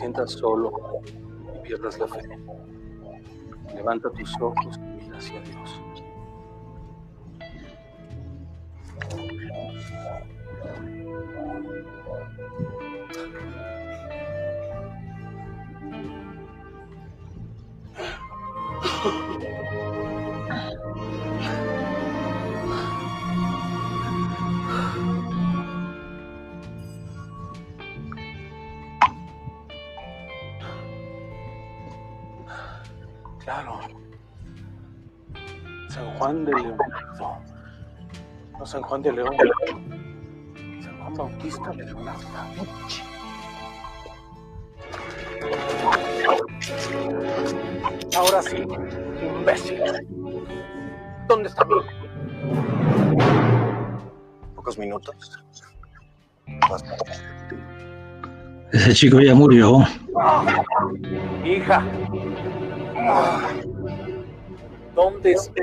sientas solo y pierdas la fe, levanta tus ojos y mira hacia Dios. No, San Juan de León. San Juan Bautista de Leonardo Ahora sí, imbécil. ¿Dónde está mi Pocos minutos. Ese chico ya murió. Hija. ¿Dónde está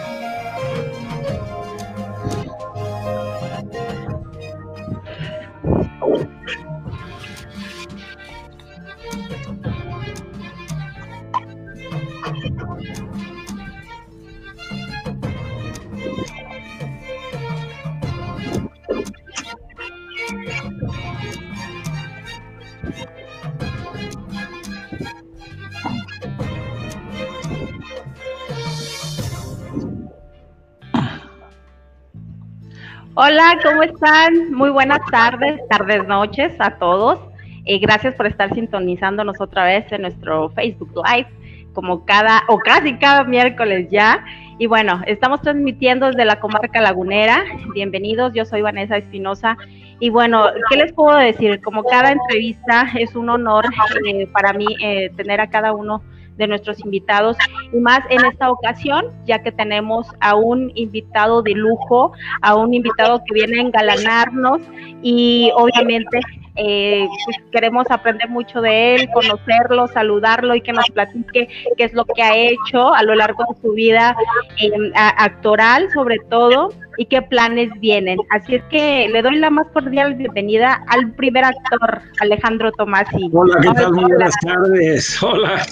Hola, ¿cómo están? Muy buenas tardes, tardes, noches a todos. Eh, gracias por estar sintonizándonos otra vez en nuestro Facebook Live, como cada, o casi cada miércoles ya. Y bueno, estamos transmitiendo desde la comarca lagunera. Bienvenidos, yo soy Vanessa Espinosa. Y bueno, ¿qué les puedo decir? Como cada entrevista es un honor eh, para mí eh, tener a cada uno nuestros invitados y más en esta ocasión, ya que tenemos a un invitado de lujo, a un invitado que viene a engalanarnos y obviamente eh, pues queremos aprender mucho de él, conocerlo, saludarlo y que nos platique qué es lo que ha hecho a lo largo de su vida eh, actoral sobre todo y qué planes vienen. Así es que le doy la más cordial bienvenida al primer actor, Alejandro Tomasi. Hola, ¿qué tal? Muy buenas tardes. Hola.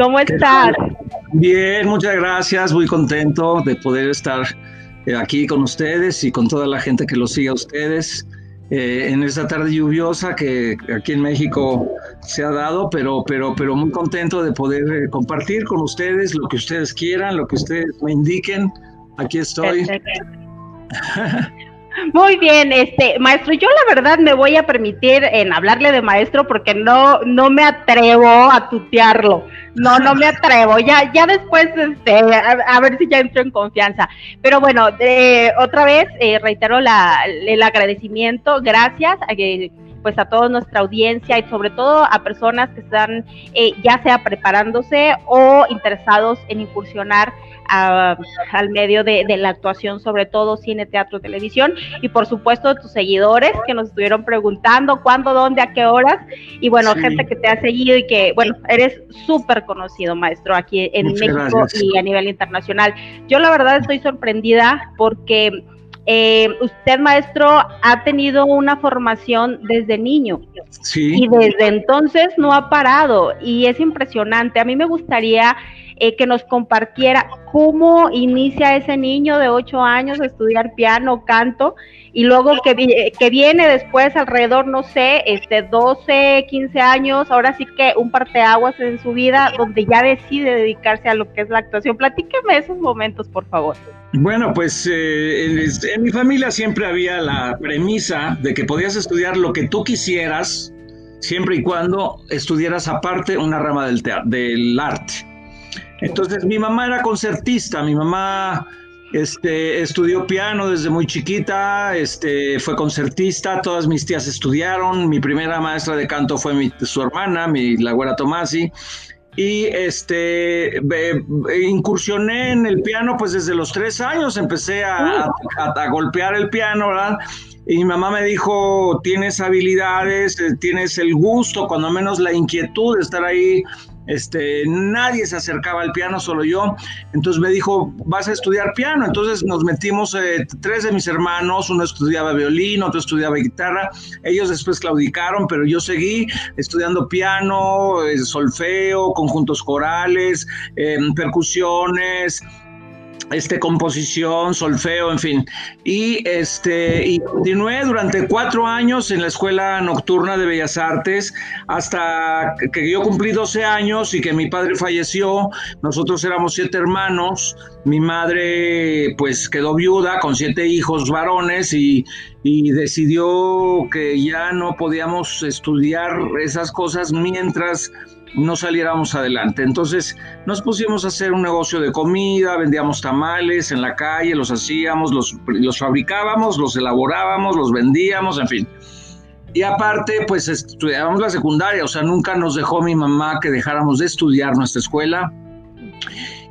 ¿Cómo estás? Bien, muchas gracias, muy contento de poder estar eh, aquí con ustedes y con toda la gente que los sigue a ustedes eh, en esta tarde lluviosa que aquí en México se ha dado, pero, pero, pero muy contento de poder eh, compartir con ustedes lo que ustedes quieran, lo que ustedes me indiquen. Aquí estoy. Muy bien, este maestro, yo la verdad me voy a permitir en hablarle de maestro porque no no me atrevo a tutearlo. No, no me atrevo. Ya ya después este a, ver si ya entro en confianza. Pero bueno, otra vez eh, reitero la, el agradecimiento, gracias a que pues a toda nuestra audiencia y sobre todo a personas que están eh, ya sea preparándose o interesados en incursionar al medio de, la actuación, sobre todo cine, teatro, televisión, y por supuesto tus seguidores que nos estuvieron preguntando cuándo, dónde, a qué horas, y bueno, gente que te ha seguido y que, bueno, eres súper conocido, maestro, aquí en México y a nivel internacional. Yo la verdad estoy sorprendida porque eh, usted, maestro, ha tenido una formación desde niño y desde entonces no ha parado y es impresionante. A mí me gustaría eh, que nos compartiera cómo inicia ese niño de 8 años a estudiar piano, canto, y luego que, que viene después alrededor, no sé, este 12, 15 años, ahora sí que un parteaguas en su vida donde ya decide dedicarse a lo que es la actuación. Platíqueme esos momentos, por favor. Bueno, pues eh, en, mi familia siempre había la premisa de que podías estudiar lo que tú quisieras, siempre y cuando estudiaras aparte una rama del, del arte. Entonces mi mamá era concertista, mi mamá este, estudió piano desde muy chiquita, este, fue concertista, todas mis tías estudiaron, mi primera maestra de canto fue mi, su hermana, mi, la güera Tomasi, y este, incursioné en el piano pues desde los tres años, empecé a, a golpear el piano, ¿verdad? Y mi mamá me dijo, tienes habilidades, eh, tienes el gusto, cuando menos la inquietud de estar ahí este, nadie se acercaba al piano, solo yo. Entonces me dijo, vas a estudiar piano. Entonces nos metimos, eh, tres de mis hermanos, uno estudiaba violín, otro estudiaba guitarra. Ellos después claudicaron, pero yo seguí estudiando piano, eh, solfeo, conjuntos corales, em, percusiones, este, composición, solfeo, en fin. Y, este, y continué durante cuatro años en la Escuela Nocturna de Bellas Artes hasta que yo cumplí 12 años y que mi padre falleció. Nosotros éramos siete hermanos. Mi madre pues quedó viuda con siete hijos varones y, y decidió que ya no podíamos estudiar esas cosas mientras no saliéramos adelante. Entonces nos pusimos a hacer un negocio de comida, vendíamos tamales en la calle, los hacíamos, los, fabricábamos, los elaborábamos, los vendíamos, en fin. Y aparte, pues estudiábamos la secundaria, o sea, nunca nos dejó mi mamá que dejáramos de estudiar nuestra escuela.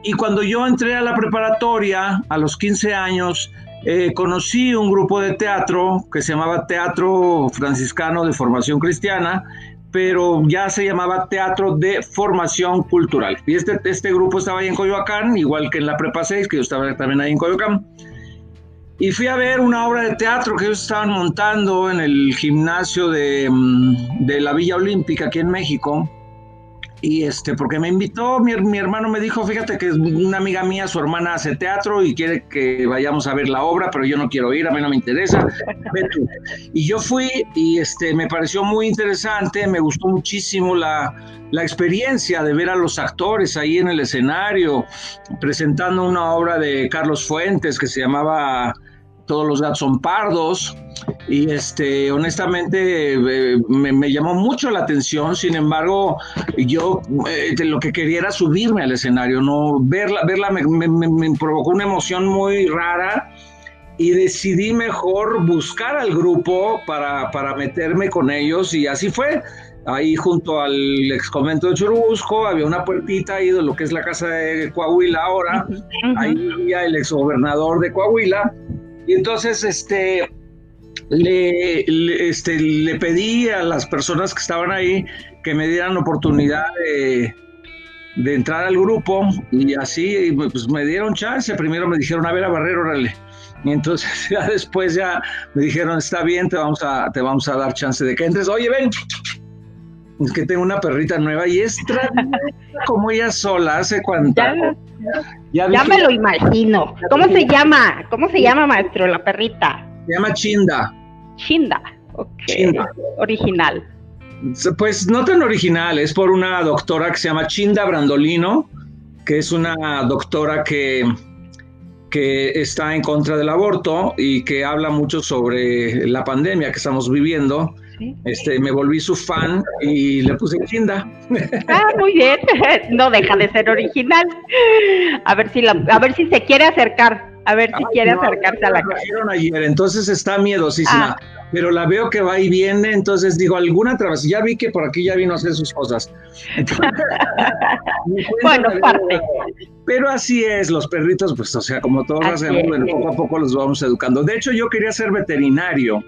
Y cuando yo entré a la preparatoria, a los 15 años, eh, conocí un grupo de teatro que se llamaba Teatro Franciscano de Formación Cristiana, pero ya se llamaba Teatro de Formación Cultural. Y este, este grupo estaba ahí en Coyoacán, igual que en la Prepa 6, que yo estaba también ahí en Coyoacán. Y fui a ver una obra de teatro que ellos estaban montando en el gimnasio de, mm, de la Villa Olímpica aquí en México y este, porque me invitó, mi, mi, hermano me dijo, fíjate que una amiga mía, su hermana hace teatro y quiere que vayamos a ver la obra, pero yo no quiero ir, a mí no me interesa. Y yo fui y este, me pareció muy interesante, me gustó muchísimo la, la experiencia de ver a los actores ahí en el escenario, presentando una obra de Carlos Fuentes que se llamaba Todos los gatos son pardos. Y este honestamente eh, me, llamó mucho la atención. Sin embargo yo eh, lo que quería era subirme al escenario no verla verla me, me, provocó una emoción muy rara. Y decidí mejor buscar al grupo para, para meterme con ellos. Y así fue. Ahí junto al ex convento de Churubusco había una puertita ahí de lo que es la casa de Coahuila ahora. Ahí vivía el ex gobernador de Coahuila y entonces este le, este, le pedí a las personas que estaban ahí que me dieran oportunidad de, entrar al grupo y así pues me dieron chance. Primero me dijeron, a ver, a Barrero, órale. Y entonces ya después ya me dijeron, está bien, te vamos a, te vamos a dar chance de que entres. Oye, ven, es que tengo una perrita nueva y es como ella sola, hace cuánto. Ya, ya me lo imagino. ¿Cómo se llama? ¿Cómo se llama, maestro, la perrita? Se llama Chinda. Chinda, ok. Original. Pues no tan original, es por una doctora que se llama Chinda Brandolino, que es una doctora que, que está en contra del aborto y que habla mucho sobre la pandemia que estamos viviendo. Este, me volví su fan y le puse Chinda. Ah, muy bien. No deja de ser original. A ver si la, a ver si se quiere acercar a ver si quiere acercarse a la casa. ayer, entonces está miedosísima. Ah. Pero la veo que va y viene, entonces digo, alguna travesía. Ya vi que por aquí ya vino a hacer sus cosas. bueno, parte. Pero así es, los perritos, pues, o sea, como todos hacemos, bueno, poco a poco los vamos educando. De hecho, yo quería ser veterinario.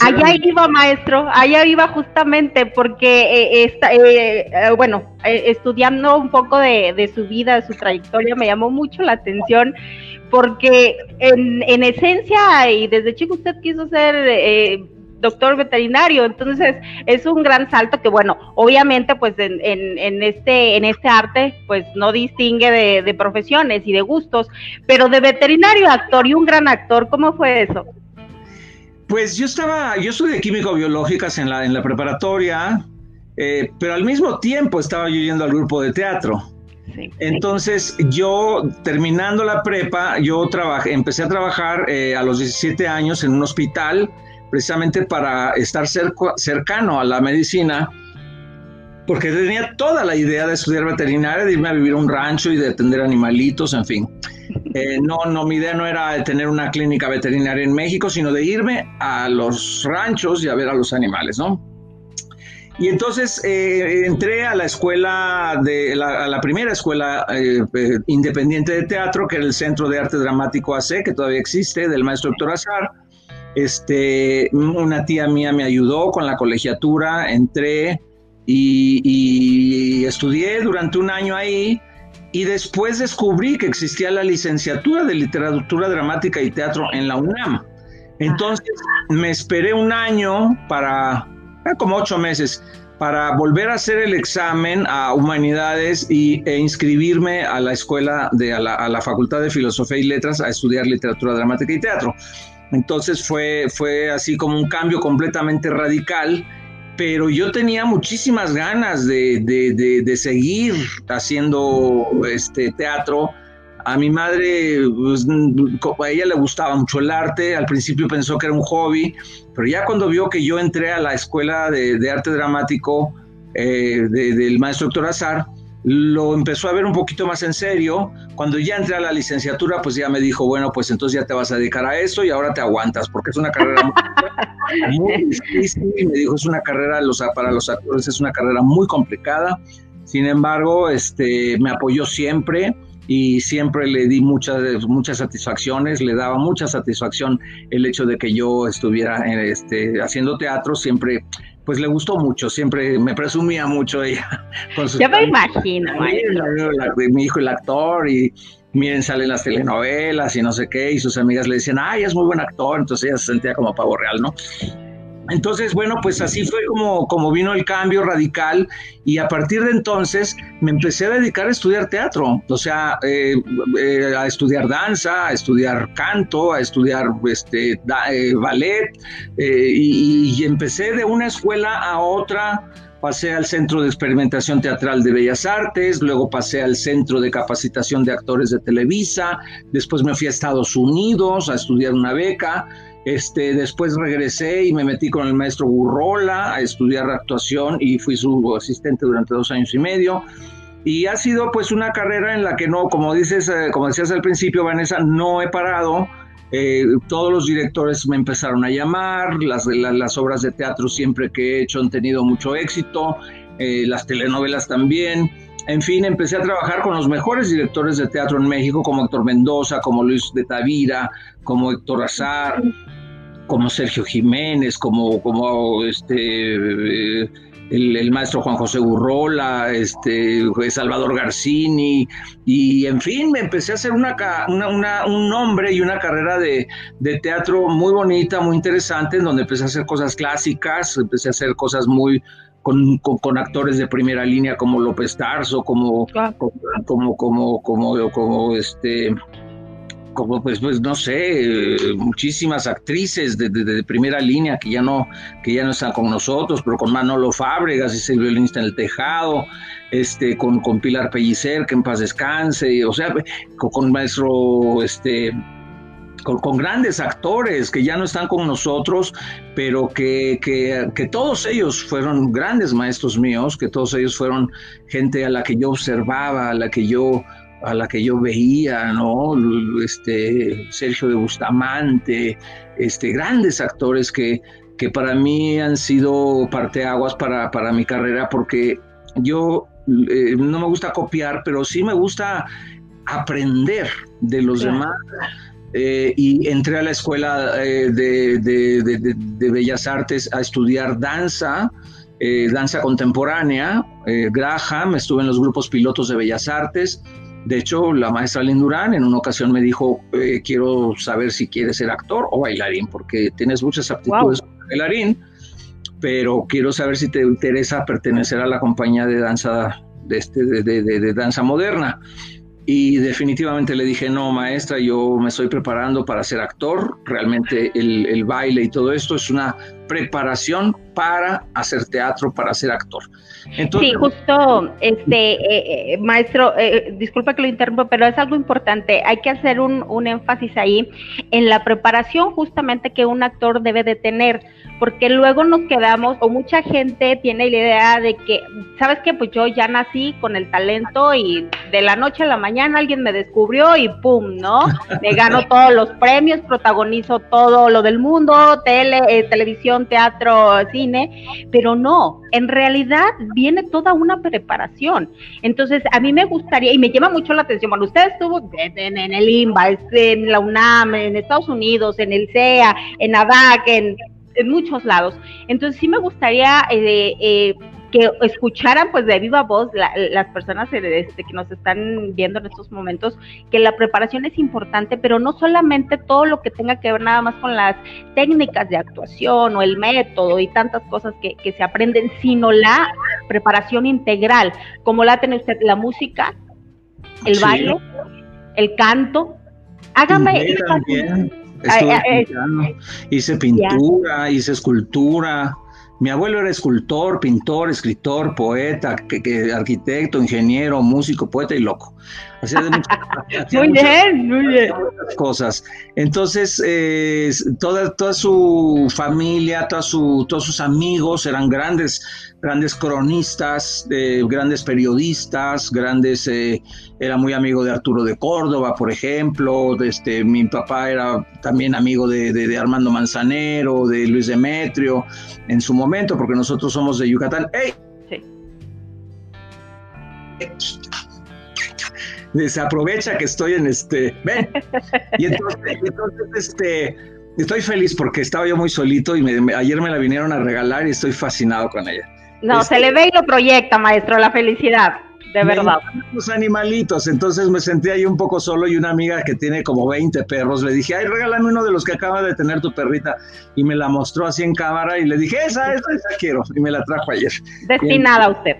Allá iba, maestro, allá iba justamente porque, eh, está, eh, eh, bueno, estudiando un poco de, de, su vida, de su trayectoria, me llamó mucho la atención porque en, en, esencia y desde chico usted quiso ser eh, doctor veterinario. Entonces, es un gran salto que, bueno, obviamente, pues en, en, este, en este arte, pues no distingue de, de, profesiones y de gustos, pero de veterinario actor y un gran actor, ¿cómo fue eso? Pues yo estaba, yo de químico biológicas en la, en la preparatoria, eh, pero al mismo tiempo estaba yo yendo al grupo de teatro. Entonces yo terminando la prepa, yo trabajé, empecé a trabajar eh, a los 17 años en un hospital precisamente para estar cercano a la medicina, porque tenía toda la idea de estudiar veterinaria, de irme a vivir a un rancho y de atender animalitos, en fin. Eh, no, no, mi idea no era tener una clínica veterinaria en México, sino de irme a los ranchos y a ver a los animales, ¿no? Y entonces eh, entré a la escuela, de a la primera escuela eh, independiente de teatro, que era el Centro de Arte Dramático AC, que todavía existe, del maestro Héctor Azar. Este, una tía mía me ayudó con la colegiatura, entré y estudié durante un año ahí y después descubrí que existía la licenciatura de literatura dramática y teatro en la UNAM. Entonces me esperé un año para, eh, como ocho meses, para volver a hacer el examen a humanidades y, e inscribirme a la escuela, de, a, la, a la Facultad de Filosofía y Letras a estudiar literatura dramática y teatro. Entonces fue, fue así como un cambio completamente radical pero yo tenía muchísimas ganas de, seguir haciendo este teatro. A mi madre, pues, a ella le gustaba mucho el arte, al principio pensó que era un hobby, pero ya cuando vio que yo entré a la escuela de, arte dramático eh, del maestro doctor Azar, lo empezó a ver un poquito más en serio. Cuando ya entré a la licenciatura, pues ya me dijo, bueno, pues entonces ya te vas a dedicar a eso y ahora te aguantas, porque es una carrera muy, difícil. Me dijo, es una carrera, para los actores es una carrera muy complicada. Sin embargo, este, me apoyó siempre y siempre le di muchas, muchas satisfacciones, le daba mucha satisfacción el hecho de que yo estuviera este, haciendo teatro, siempre pues le gustó mucho, siempre me presumía mucho ella. Con Yo me imagino. mi hijo el actor y miren, salen las telenovelas y no sé qué, y sus amigas le decían, ay, es muy buen actor, entonces ella se sentía como pavo real, ¿no? Entonces, bueno, pues así fue como, vino el cambio radical y a partir de entonces me empecé a dedicar a estudiar teatro, o sea, eh, eh, a estudiar danza, a estudiar canto, a estudiar este, eh, ballet y empecé de una escuela a otra pasé al Centro de Experimentación Teatral de Bellas Artes, luego pasé al Centro de Capacitación de Actores de Televisa, después me fui a Estados Unidos a estudiar una beca este, después regresé y me metí con el maestro Burrola a estudiar actuación y fui su asistente durante dos años y medio. Y ha sido pues una carrera en la que no, como dices, eh, como decías al principio, Vanessa, no he parado. Eh, todos los directores me empezaron a llamar, las, las, obras de teatro siempre que he hecho han tenido mucho éxito, eh, las telenovelas también. En fin, empecé a trabajar con los mejores directores de teatro en México, como Héctor Mendoza, como Luis de Tavira, como Héctor Azar, como Sergio Jiménez, como, como este, el, maestro Juan José Burrola, este, Salvador Garcini, y en fin, me empecé a hacer una, un nombre y una carrera de, teatro muy bonita, muy interesante, en donde empecé a hacer cosas clásicas, empecé a hacer cosas muy, con, con, actores de primera línea como López Tarso, como, como, como, como, como, este, como pues, pues no sé, muchísimas actrices de, primera línea que ya no, que ya no están con nosotros, pero con Manolo Fábregas, es el violinista en el tejado, este, con, con Pilar Pellicer, que en paz descanse, o sea, con, con maestro este con, grandes actores que ya no están con nosotros, pero que, que, todos ellos fueron grandes maestros míos, que todos ellos fueron gente a la que yo observaba, a la que yo a la que yo veía, ¿no? Este, Sergio de Bustamante, este, grandes actores que, que para mí han sido parteaguas para, para mi carrera, porque yo eh, no me gusta copiar, pero sí me gusta aprender de los demás. Eh, y entré a la escuela eh, de, de, de, Bellas Artes a estudiar danza, danza contemporánea, Graham, estuve en los grupos pilotos de Bellas Artes, de hecho, la maestra Lindurán en una ocasión me dijo, eh, quiero saber si quieres ser actor o bailarín, porque tienes muchas aptitudes bailarín, pero quiero saber si te interesa pertenecer a la compañía de danza, de, este, de danza moderna. Y definitivamente le dije, no, maestra, yo me estoy preparando para ser actor. Realmente el, baile y todo esto es una preparación para hacer teatro, para ser actor. sí, justo, este, eh, eh, maestro, eh, disculpa que lo interrumpa, pero es algo importante. Hay que hacer un, un énfasis ahí en la preparación justamente que un actor debe de tener porque luego nos quedamos, o mucha gente tiene la idea de que, ¿sabes qué? Pues yo ya nací con el talento y de la noche a la mañana alguien me descubrió y ¡pum! ¿no? Me gano todos los premios, protagonizo todo lo del mundo, tele, eh, televisión, teatro, cine, pero no, en realidad viene toda una preparación. Entonces, a mí me gustaría, y me llama mucho la atención, bueno, usted estuvo en, el IMBA, en la UNAM, en Estados Unidos, en el CEA, en ADAC, en en muchos lados. Entonces sí me gustaría eh, eh, que escucharan pues de viva voz las personas este, que nos están viendo en estos momentos, que la preparación es importante, pero no solamente todo lo que tenga que ver nada más con las técnicas de actuación o el método y tantas cosas que, se aprenden, sino la preparación integral, como la tiene usted, la música, el baile, el canto. Hágame... Estuve hice pintura, hice escultura. Mi abuelo era escultor, pintor, escritor, poeta, arquitecto, ingeniero, músico, poeta y loco. Hacía de muchas, muy bien, muy bien. cosas. Entonces, eh, toda, toda su familia, toda su, todos sus amigos eran grandes, grandes cronistas, eh, grandes periodistas, grandes, eh, era muy amigo de Arturo de Córdoba, por ejemplo. Este, mi papá era también amigo de, de, Armando Manzanero, de Luis Demetrio, en su momento, porque nosotros somos de Yucatán. ¡Ey! Sí desaprovecha que estoy en este, ven. Y entonces, este, estoy feliz porque estaba yo muy solito y ayer me la vinieron a regalar y estoy fascinado con ella. No, se le ve y lo proyecta, maestro, la felicidad, de verdad. Los animalitos, entonces me sentí ahí un poco solo y una amiga que tiene como 20 perros, le dije, ay, regálame uno de los que acaba de tener tu perrita y me la mostró así en cámara y le dije, esa, esa, esa quiero y me la trajo ayer. Destinada a usted.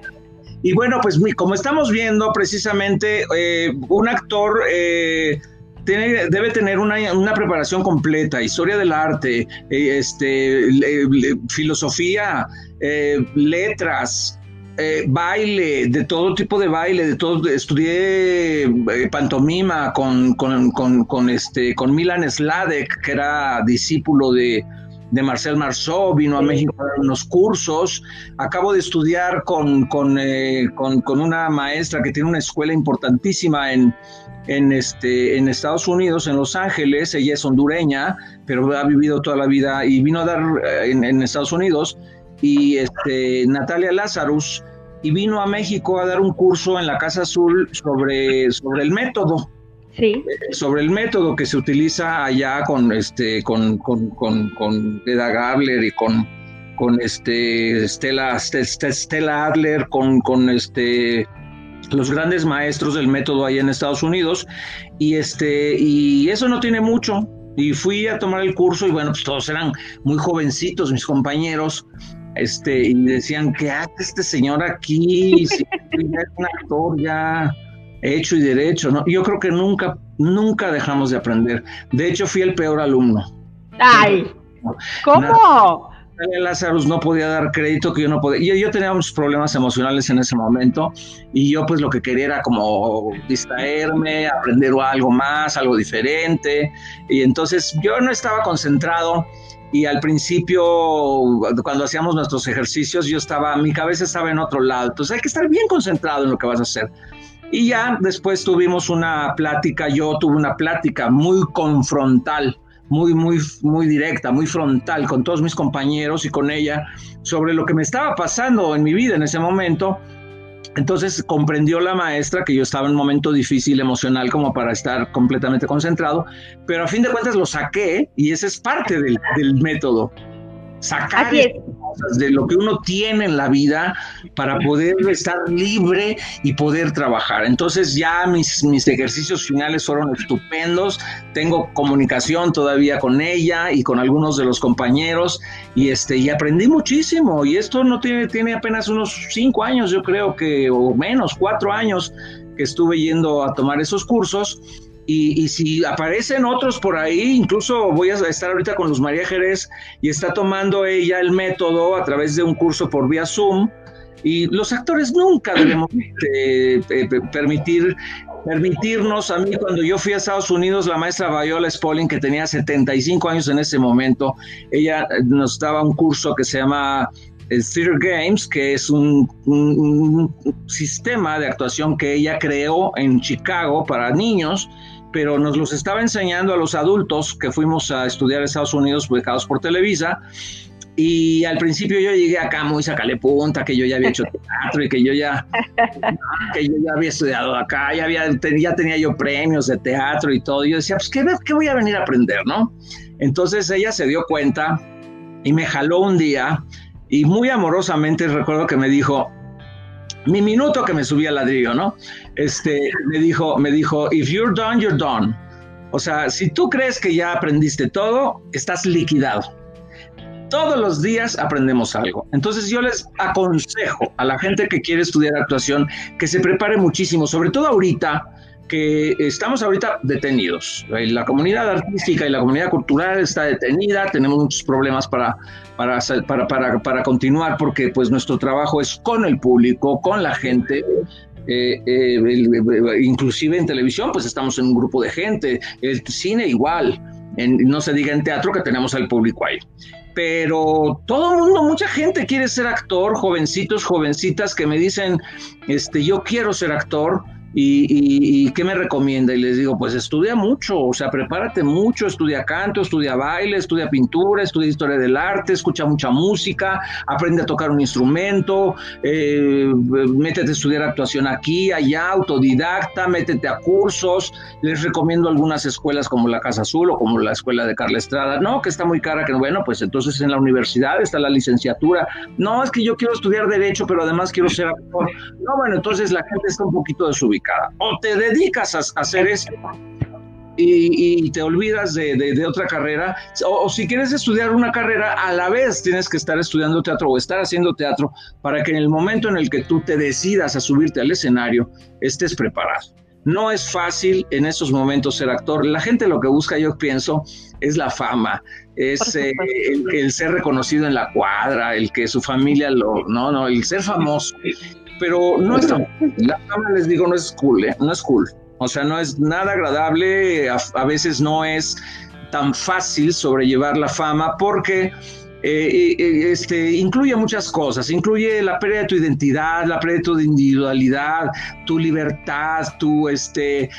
Y bueno, pues como estamos viendo precisamente, eh, un actor eh, tiene, debe tener una, preparación completa, historia del arte, eh, este, filosofía, letras, baile, de todo tipo de baile, de todo, estudié pantomima con, con, con, este, con Milan Sladek, que era discípulo de, de Marcel Marceau, vino a México a dar unos cursos. Acabo de estudiar con, eh, con, con, una maestra que tiene una escuela importantísima en, en, este, en Estados Unidos, en Los Ángeles. Ella es hondureña, pero ha vivido toda la vida y vino a dar eh, en, en Estados Unidos. Y este, Natalia Lazarus, y vino a México a dar un curso en la Casa Azul sobre, sobre el método Sobre el método que se utiliza allá con este, con, con, con, con Eda Gabler y con, con este Stella, Stella Adler, con, con este los grandes maestros del método ahí en Estados Unidos. Y este y eso no tiene mucho. Y fui a tomar el curso y bueno pues todos eran muy jovencitos mis compañeros este y decían qué hace este señor aquí si es un actor ya hecho y derecho, ¿no? Yo creo que nunca, nunca dejamos de aprender. De hecho, fui el peor alumno. ¡Ay! ¿Cómo? Lazarus no podía dar crédito que yo no podía. Yo, yo tenía muchos problemas emocionales en ese momento y yo pues lo que quería era como distraerme, aprender algo más, algo diferente. Y entonces yo no estaba concentrado y al principio cuando hacíamos nuestros ejercicios yo estaba, mi cabeza estaba en otro lado. Entonces hay que estar bien concentrado en lo que vas a hacer. Y ya después tuvimos una plática, yo tuve una plática muy confrontal, muy, muy, muy directa, muy frontal con todos mis compañeros y con ella sobre lo que me estaba pasando en mi vida en ese momento. Entonces comprendió la maestra que yo estaba en un momento difícil emocional como para estar completamente concentrado, pero a fin de cuentas lo saqué y ese es parte del, método. Sacar de lo que uno tiene en la vida para poder estar libre y poder trabajar. Entonces ya mis, mis ejercicios finales fueron estupendos, tengo comunicación todavía con ella y con algunos de los compañeros y, este, y aprendí muchísimo. Y esto no tiene, tiene apenas unos cinco años, yo creo que, o menos, cuatro años que estuve yendo a tomar esos cursos y, si aparecen otros por ahí, incluso voy a estar ahorita con Luz María Jerez y está tomando ella el método a través de un curso por vía Zoom. Y los actores nunca debemos eh, permitir permitirnos, a mí cuando yo fui a Estados Unidos, la maestra Viola Spolin, que tenía 75 años en ese momento, ella nos daba un curso que se llama eh, Theater Games, que es un, un, sistema de actuación que ella creó en Chicago para niños pero nos los estaba enseñando a los adultos que fuimos a estudiar a Estados Unidos becados por Televisa. Y al principio yo llegué acá muy sacale punta, que yo ya había hecho teatro y que yo ya, que yo ya había estudiado acá, ya, había, ya tenía yo premios de teatro y todo. Y yo decía, pues, ¿qué, ¿qué voy a venir a aprender, no? Entonces ella se dio cuenta y me jaló un día y muy amorosamente recuerdo que me dijo, mi minuto que me subí al ladrillo, ¿no? Este, me dijo, me dijo, if you're done, you're done. O sea, si tú crees que ya aprendiste todo, estás liquidado. Todos los días aprendemos algo. Entonces yo les aconsejo a la gente que quiere estudiar actuación que se prepare muchísimo, sobre todo ahorita, que estamos ahorita detenidos. La comunidad artística y la comunidad cultural está detenida, tenemos muchos problemas para, para, para, para, continuar porque pues nuestro trabajo es con el público, con la gente. Eh, eh, inclusive en televisión pues estamos en un grupo de gente, el cine igual, no se diga en teatro que tenemos al público ahí. Pero todo el mundo, mucha gente quiere ser actor, jovencitos, jovencitas que me dicen, este, yo quiero ser actor, ¿Y, qué me recomienda? Y les digo, pues estudia mucho, o sea, prepárate mucho, estudia canto, estudia baile, estudia pintura, estudia historia del arte, escucha mucha música, aprende a tocar un instrumento, eh, métete a estudiar actuación aquí, allá, autodidacta, métete a cursos. Les recomiendo algunas escuelas como la Casa Azul o como la escuela de Carla Estrada. No, que está muy cara, que bueno, pues entonces en la universidad está la licenciatura. No, es que yo quiero estudiar Derecho, pero además quiero ser actor. No, bueno, entonces la gente está un poquito desubicada o te dedicas a, hacer eso y, te olvidas de, otra carrera, o, si quieres estudiar una carrera, a la vez tienes que estar estudiando teatro o estar haciendo teatro para que en el momento en el que tú te decidas a subirte al escenario, estés preparado. No es fácil en esos momentos ser actor. La gente lo que busca, yo pienso, es la fama, es eh, el, ser reconocido en la cuadra, el que su familia lo, no, no, el ser famoso pero no es la fama les digo no es cool, ¿eh? no es cool. O sea, no es nada agradable, a, veces no es tan fácil sobrellevar la fama porque eh, eh, este, incluye muchas cosas, incluye la pérdida de tu identidad, la pérdida de tu individualidad, tu libertad, tu, este,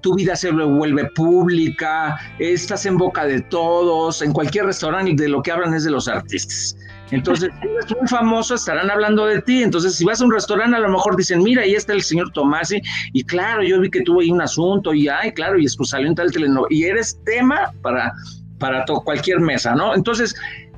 tu vida se vuelve pública, estás en boca de todos, en cualquier restaurante de lo que hablan es de los artistas. Entonces, si eres muy famoso, estarán hablando de ti. Entonces, si vas a un restaurante, a lo mejor dicen, mira, ahí está el señor Tomasi, y claro, yo vi que tuvo ahí un asunto, y ay, claro, y pues salió en tal telenovela, y eres tema para, para cualquier mesa, ¿no? Entonces,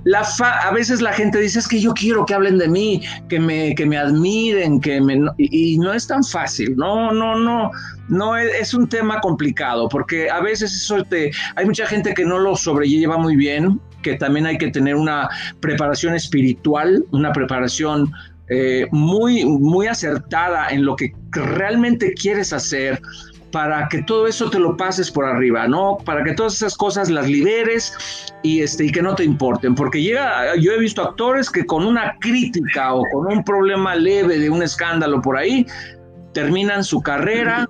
la a veces la gente dice, es que yo quiero que hablen de mí, que me, que me admiren, que me... Y, no es tan fácil, no, no, no, no, es, un tema complicado, porque a veces eso te... Hay mucha gente que no lo sobrelleva muy bien, que también hay que tener una preparación espiritual, una preparación eh, muy, muy acertada en lo que realmente quieres hacer para que todo eso te lo pases por arriba, ¿no? Para que todas esas cosas las liberes y, este, y que no te importen. Porque llega, yo he visto actores que con una crítica o con un problema leve de un escándalo por ahí, terminan su carrera,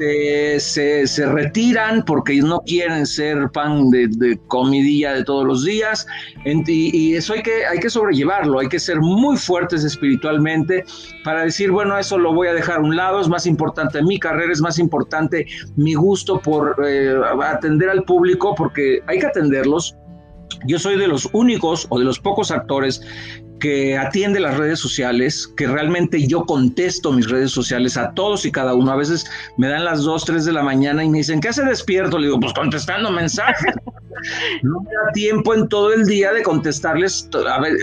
este, se, retiran porque no quieren ser pan de, comidilla de todos los días. Y, eso hay que, hay que sobrellevarlo, hay que ser muy fuertes espiritualmente para decir, bueno, eso lo voy a dejar a un lado, es más importante mi carrera, es más importante mi gusto por eh, atender al público porque hay que atenderlos, yo soy de los únicos o de los pocos actores que atiende las redes sociales, que realmente yo contesto mis redes sociales a todos y cada uno. A veces me dan las 2, 3 de la mañana y me dicen, ¿qué hace despierto? Le digo, pues contestando mensajes. no me da tiempo en todo el día de contestarles. A ver,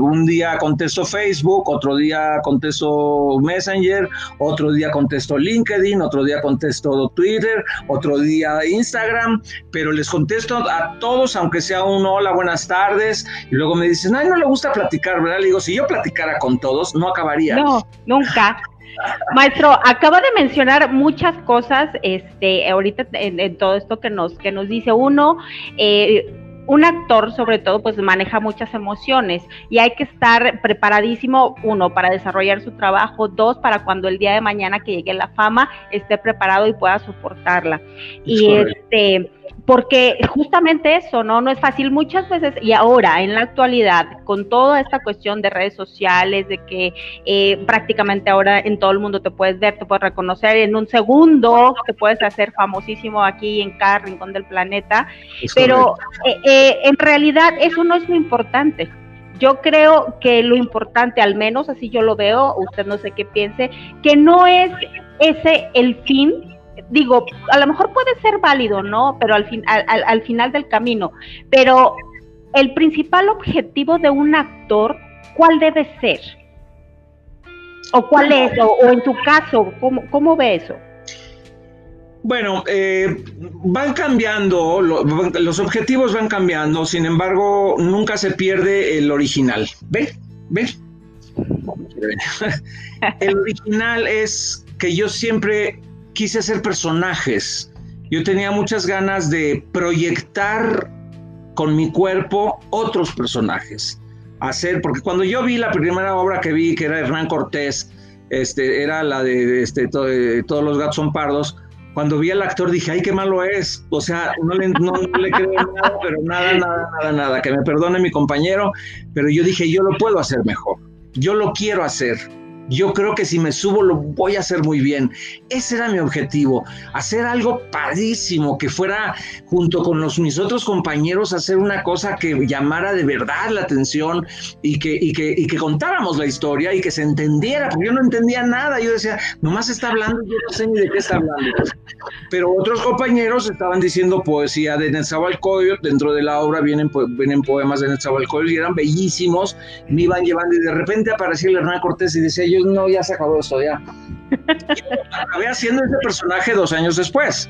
un día contesto Facebook, otro día contesto Messenger, otro día contesto LinkedIn, otro día contesto Twitter, otro día Instagram, pero les contesto a todos, aunque sea un hola, buenas tardes, y luego me dicen, ay, no le gusta platicar, ¿verdad? Le digo, si yo platicara con todos, no acabaría. No, nunca. Maestro, acaba de mencionar muchas cosas, este, ahorita en, todo esto que nos, que nos dice uno, eh, un actor sobre todo pues maneja muchas emociones y hay que estar preparadísimo, uno, para desarrollar su trabajo, dos, para cuando el día de mañana que llegue la fama esté preparado y pueda soportarla. y este porque justamente eso, ¿no? No es fácil muchas veces y ahora, en la actualidad, con toda esta cuestión de redes sociales, de que eh, prácticamente ahora en todo el mundo te puedes ver, te puedes reconocer en un segundo, te puedes hacer famosísimo aquí en cada rincón del planeta, pero eh, eh, en realidad eso no es lo importante. Yo creo que lo importante, al menos así yo lo veo, usted no sé qué piense, que no es ese el fin digo, a lo mejor puede ser válido, ¿no? Pero al, fin, al, final del camino. Pero el principal objetivo de un actor, ¿cuál debe ser? ¿O cuál es? O, en tu caso, ¿cómo, cómo ve eso? Bueno, eh, van cambiando, los objetivos van cambiando, sin embargo, nunca se pierde el original. ¿Ve? ¿Ve? el original es que yo siempre quise hacer personajes. Yo tenía muchas ganas de proyectar con mi cuerpo otros personajes. Hacer, porque cuando yo vi la primera obra que vi, que era Hernán Cortés, este, era la de este, Todos los gatos son pardos, cuando vi al actor dije, ay, qué malo es. O sea, no le, no le creo nada, pero nada, nada, nada, nada. Que me perdone mi compañero, pero yo dije, yo lo puedo hacer mejor. Yo lo quiero hacer yo creo que si me subo lo voy a hacer muy bien. Ese era mi objetivo, hacer algo padrísimo, que fuera junto con los, mis otros compañeros, hacer una cosa que llamara de verdad la atención y que, y que, y que contáramos la historia y que se entendiera, porque yo no entendía nada. Yo decía, nomás está hablando, yo no sé ni de qué está hablando. Pero otros compañeros estaban diciendo poesía de Netzahualcóyotl, dentro de la obra vienen, vienen poemas de Netzahualcóyotl y eran bellísimos, me iban llevando y de repente aparecía el Hernán Cortés y decía, no, ya se acabó esto, ya. acabé haciendo ese personaje dos años después.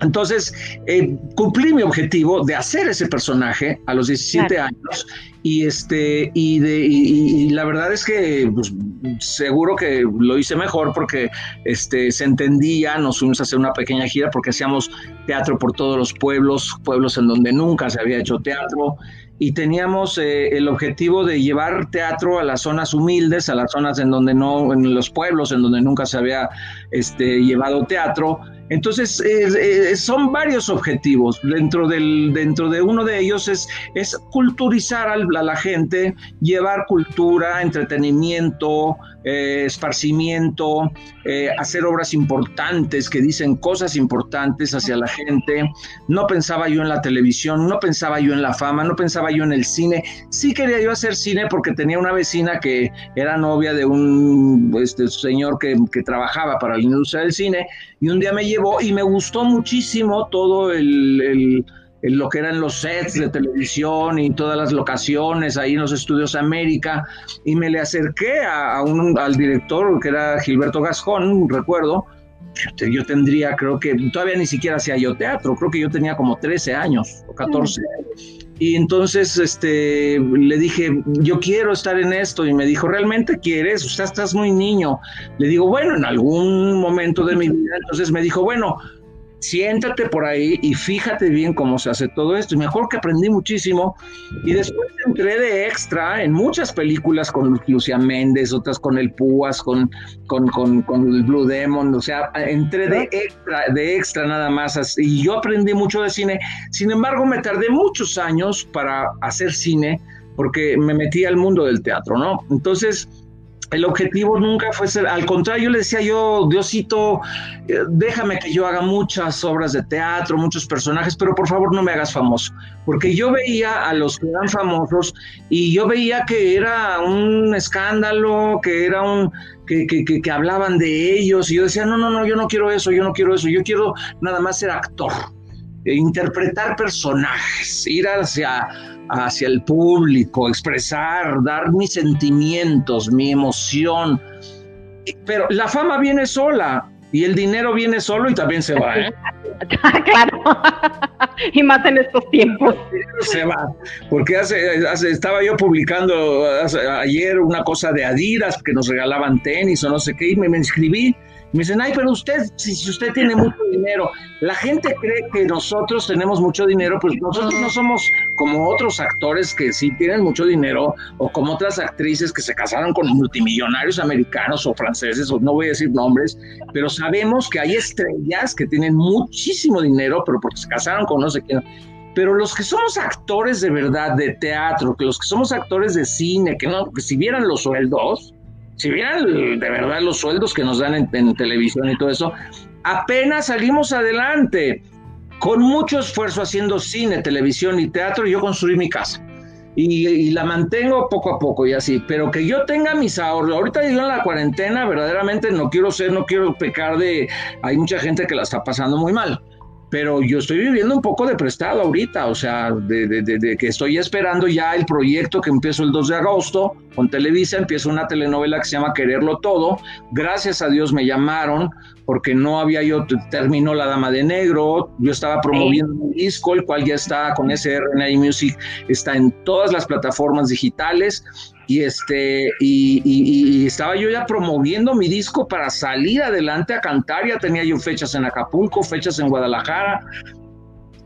Entonces, eh, cumplí mi objetivo de hacer ese personaje a los 17 años y, este, y, de, y, la verdad es que pues, seguro que lo hice mejor porque este, se entendía, nos fuimos a hacer una pequeña gira porque hacíamos teatro por todos los pueblos, pueblos en donde nunca se había hecho teatro y teníamos eh, el objetivo de llevar teatro a las zonas humildes, a las zonas en donde no, en los pueblos en donde nunca se había este, llevado teatro entonces, eh, son varios objetivos. Dentro, del, dentro de uno de ellos es, es culturizar a la, gente, llevar cultura, entretenimiento, eh, esparcimiento, eh, hacer obras importantes que dicen cosas importantes hacia la gente. No pensaba yo en la televisión, no pensaba yo en la fama, no pensaba yo en el cine. Sí quería yo hacer cine porque tenía una vecina que era novia de un este, señor que, que trabajaba para la industria del cine y un día me llevó y me gustó muchísimo todo el, lo que eran los sets de televisión y todas las locaciones ahí en los estudios América y me le acerqué a, un, al director que era Gilberto Gascón, recuerdo, yo tendría, creo que todavía ni siquiera hacía yo teatro, creo que yo tenía como 13 años o 14. Y entonces este, le dije, yo quiero estar en esto. Y me dijo, ¿realmente quieres? Usted estás muy niño. Le digo, bueno, en algún momento de mi vida. Entonces me dijo, bueno, siéntate por ahí y fíjate bien cómo se hace todo esto. Y mejor que aprendí muchísimo. Y después entré de extra en muchas películas con Lucia Méndez, otras con el Púas, con, con, con, el Blue Demon. O sea, entré de extra, de extra nada más. Y yo aprendí mucho de cine. Sin embargo, me tardé muchos años para hacer cine porque me metí al mundo del teatro, ¿no? Entonces, el objetivo nunca fue ser, al contrario, yo le decía yo, Diosito, eh, déjame que yo haga muchas obras de teatro, muchos personajes, pero por favor no me hagas famoso, porque yo veía a los que eran famosos y yo veía que era un escándalo, que era un, que, que, que, hablaban de ellos y yo decía, no, no, no, yo no quiero eso, yo no quiero eso, yo quiero nada más ser actor. Interpretar personajes, ir hacia, hacia el público, expresar, dar mis sentimientos, mi emoción. Pero la fama viene sola y el dinero viene solo y también se va. ¿eh? claro, y más en estos tiempos. Se va, porque hace, estaba yo publicando ayer una cosa de Adidas que nos regalaban tenis o no sé qué, y me, me inscribí me dicen, ay, pero usted, si, si, usted tiene mucho dinero, la gente cree que nosotros tenemos mucho dinero, pues nosotros no somos como otros actores que sí tienen mucho dinero, o como otras actrices que se casaron con multimillonarios americanos o franceses, o no voy a decir nombres, pero sabemos que hay estrellas que tienen muchísimo dinero, pero porque se casaron con no sé quién. Pero los que somos actores de verdad de teatro, que los que somos actores de cine, que no, que si vieran los sueldos, si vieran de verdad los sueldos que nos dan en, televisión y todo eso, apenas salimos adelante. Con mucho esfuerzo haciendo cine, televisión y teatro, yo construí mi casa. Y, la mantengo poco a poco y así, pero que yo tenga mis ahorros. Ahorita yo en la cuarentena verdaderamente no quiero ser, no quiero pecar de, hay mucha gente que la está pasando muy mal, pero yo estoy viviendo un poco de prestado ahorita, o sea, de, que estoy esperando ya el proyecto que empiezo el 2 de agosto con Televisa, empiezo una telenovela que se llama Quererlo Todo, gracias a Dios me llamaron porque no había yo, terminó La Dama de Negro, yo estaba promoviendo un disco, el cual ya está con SRNA Music, está en todas las plataformas digitales, y este y, estaba yo ya promoviendo mi disco para salir adelante a cantar. Ya tenía yo fechas en Acapulco fechas en Guadalajara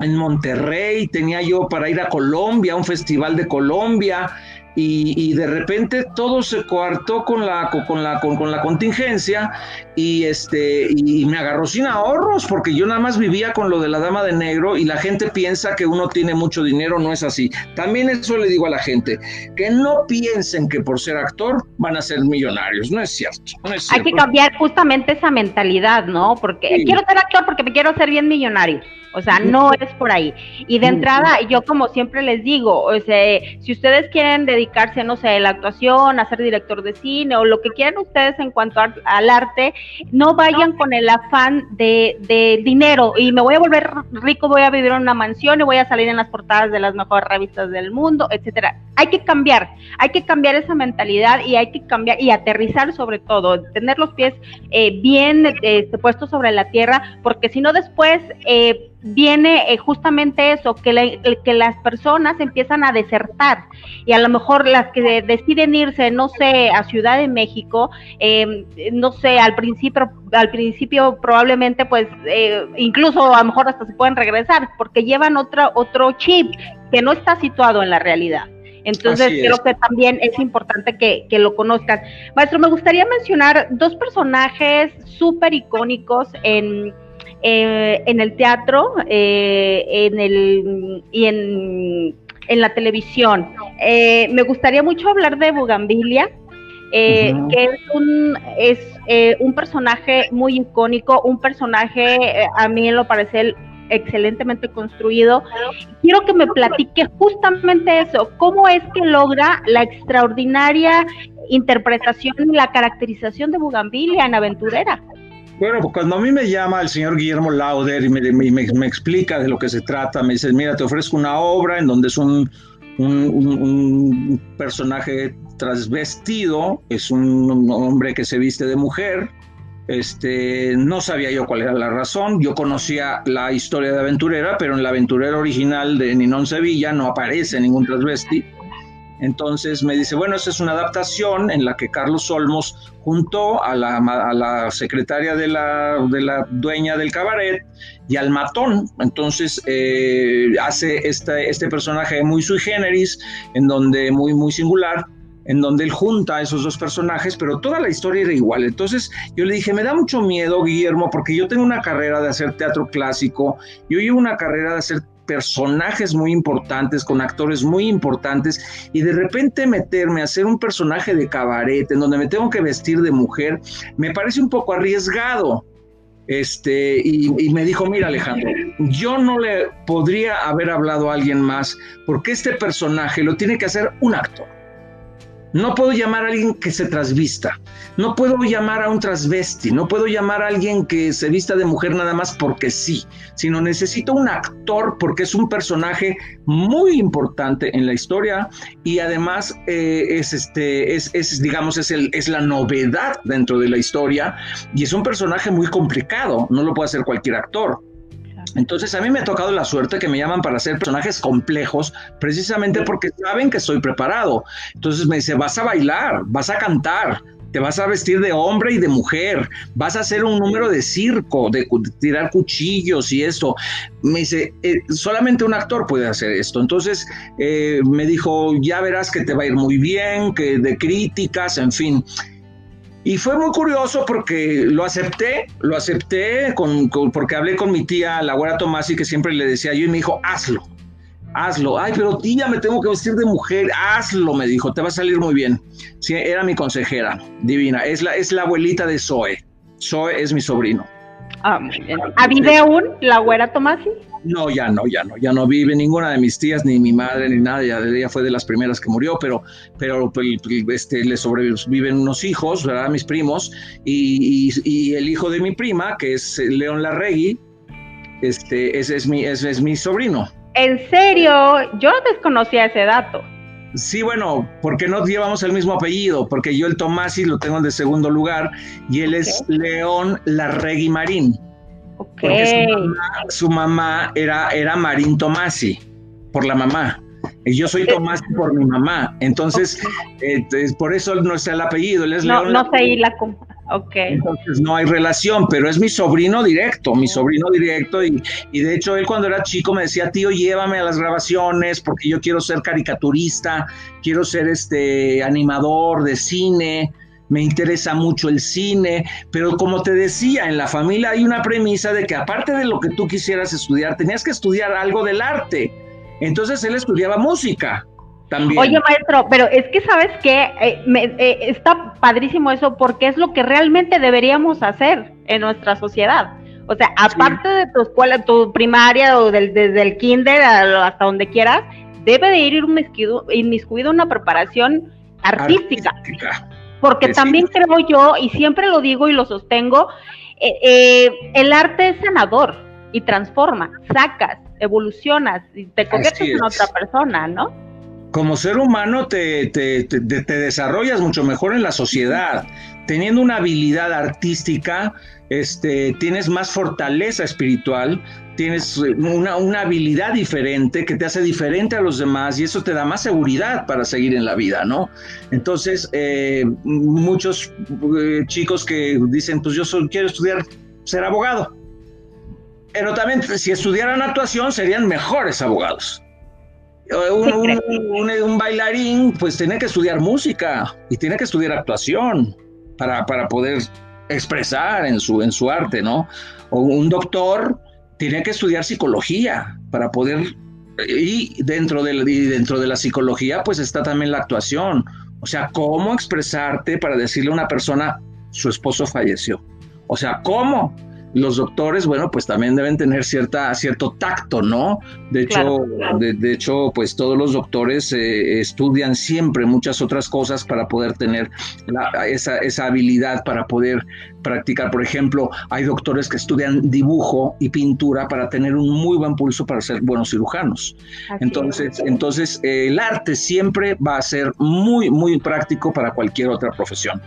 en Monterrey tenía yo para ir a Colombia un festival de Colombia y, de repente todo se coartó con la, con la, con, la contingencia y, este, y me agarró sin ahorros porque yo nada más vivía con lo de la dama de negro y la gente piensa que uno tiene mucho dinero, no es así. También eso le digo a la gente, que no piensen que por ser actor van a ser millonarios, no es cierto. Hay que cambiar justamente esa mentalidad, ¿no? Porque quiero ser actor porque me quiero hacer bien millonario. O sea, no es por ahí. Y de entrada, yo como siempre les digo, o sea, si ustedes quieren dedicarse, no sé, a la actuación, a ser director de cine o lo que quieran ustedes en cuanto al arte, no vayan con el afán de, de, dinero y me voy a volver rico, voy a vivir en una mansión y voy a salir en las portadas de las mejores revistas del mundo, etcétera. Hay que cambiar, hay que cambiar esa mentalidad y hay que cambiar y aterrizar sobre todo, tener los pies eh, bien eh, puestos sobre la tierra, porque si no después... Eh, viene eh, justamente eso, que, que las personas empiezan a desertar y a lo mejor las que deciden irse, no sé, a Ciudad de México, em, no sé, al principio, al principio probablemente pues eh, incluso a lo mejor hasta se pueden regresar porque llevan otra, otro chip que no está situado en la realidad. Entonces creo que también es importante que, que, lo conozcan. Maestro, me gustaría mencionar dos personajes súper icónicos en, eh, en el teatro eh, en el, y en, en la televisión. Eh, me gustaría mucho hablar de Bugambilia, que es un, es, un personaje muy icónico, un personaje a mí en lo parece excelentemente construido. Quiero que me platique justamente eso, cómo es que logra la extraordinaria interpretación y la caracterización de Bugambilia en Aventurera. Bueno, pues cuando a mí me llama el señor Guillermo Lauder y me, explica de lo que se trata, me dice, mira, te ofrezco una obra en donde es un, un, personaje transvestido, es un hombre que se viste de mujer. Este, no sabía yo cuál era la razón. Yo conocía la historia de Aventurera, pero en la Aventurera original de Ninón Sevilla no aparece ningún transvesti. Entonces me dice, bueno, esta es una adaptación en la que Carlos Olmos juntó a la, a la secretaria de la, dueña del cabaret y al matón. Entonces eh, hace este, este personaje muy sui generis, en donde muy, muy singular, en donde él junta a esos dos personajes, pero toda la historia era igual. Entonces yo le dije, me da mucho miedo, Guillermo, porque yo tengo una carrera de hacer teatro clásico, yo llevo una carrera de hacer personajes muy importantes, con actores muy importantes, y de repente meterme a hacer un personaje de cabaret en donde me tengo que vestir de mujer, me parece un poco arriesgado. Este, y, me dijo, mira Alejandro, yo no le podría haber hablado a alguien más, porque este personaje lo tiene que hacer un actor. No puedo llamar a alguien que se trasvista. No puedo llamar a un transvesti. No puedo llamar a alguien que se vista de mujer nada más porque sí. Sino necesito un actor porque es un personaje muy importante en la historia y además eh, es este, es, es, digamos, es, el, es la novedad dentro de la historia y es un personaje muy complicado. No lo puede hacer cualquier actor. Entonces a mí me ha tocado la suerte que me llaman para hacer personajes complejos, precisamente porque saben que estoy preparado. Entonces me dice, vas a bailar, vas a cantar, te vas a vestir de hombre y de mujer, vas a hacer un número de circo, de, tirar cuchillos y esto. Me dice, eh, solamente un actor puede hacer esto. Entonces eh, me dijo, ya verás que te va a ir muy bien, que de críticas, en fin. Y fue muy curioso porque lo acepté, lo acepté con, porque hablé con mi tía, la abuela Tomasi, que siempre le decía yo, y me dijo, hazlo, hazlo. Ay, pero tía, me tengo que vestir de mujer, hazlo, me dijo, te va a salir muy bien. Sí, era mi consejera, divina, es la, es la abuelita de Zoe. Zoe es mi sobrino. Ah, muy bien. ¿Vive aún la abuela Tomasi? No, ya no, ya no, ya no vive ninguna de mis tías, ni mi madre, ni nada, ya, ella fue de las primeras que murió, pero, pero pues, este, le sobreviven unos hijos, ¿verdad? Mis primos, y, el hijo de mi prima, que es León Larregui, este, ese es mi, ese es mi sobrino. ¿En serio? Yo desconocía ese dato. Sí, bueno, porque no llevamos el mismo apellido, porque yo el Tomasi lo tengo de segundo lugar y él es León Larregui Marín. Porque su mamá, era, era Marín Tomasi, por la mamá. Y yo soy Tomasi por mi mamá. Entonces, eh, por eso no está el apellido. Él es no, León no sé la Ok. Entonces no hay relación, pero es mi sobrino directo, mi sobrino directo. Y, y, de hecho, él cuando era chico me decía, tío, llévame a las grabaciones porque yo quiero ser caricaturista, quiero ser este animador de cine me interesa mucho el cine, pero como te decía, en la familia hay una premisa de que aparte de lo que tú quisieras estudiar, tenías que estudiar algo del arte. Entonces él estudiaba música. También. Oye, maestro, pero es que sabes que eh, eh, está padrísimo eso porque es lo que realmente deberíamos hacer en nuestra sociedad. O sea, aparte de tu escuela, tu primaria o desde el kinder hasta donde quieras, debe de ir inmiscuido, inmiscuido una preparación artística. artística porque también creo yo, y siempre lo digo y lo sostengo, eh, eh, el arte es sanador y transforma, sacas, evolucionas y te conviertes en otra persona, ¿no? Como ser humano te, te, te desarrollas mucho mejor en la sociedad, teniendo una habilidad artística, este, tienes más fortaleza espiritual, tienes una, habilidad diferente que te hace diferente a los demás y eso te da más seguridad para seguir en la vida, ¿no? Entonces, eh, muchos eh, chicos que dicen, pues yo solo quiero estudiar, ser abogado. Pero también si estudiaran actuación serían mejores abogados. Un, un, bailarín pues tiene que estudiar música y tiene que estudiar actuación para, para poder expresar en su, en su arte, ¿no? O un doctor tiene que estudiar psicología para poder y dentro de, y dentro de la psicología pues está también la actuación, o sea, cómo expresarte para decirle a una persona su esposo falleció. O sea, ¿cómo? Los doctores, bueno, pues también deben tener cierta, cierto tacto, ¿no? De hecho, De, hecho, pues todos los doctores eh, estudian siempre muchas otras cosas para poder tener esa, esa, habilidad para poder practicar. Por ejemplo, hay doctores que estudian dibujo y pintura para tener un muy buen pulso para ser buenos cirujanos. entonces, entonces el arte siempre va a ser muy, muy práctico para cualquier otra profesión.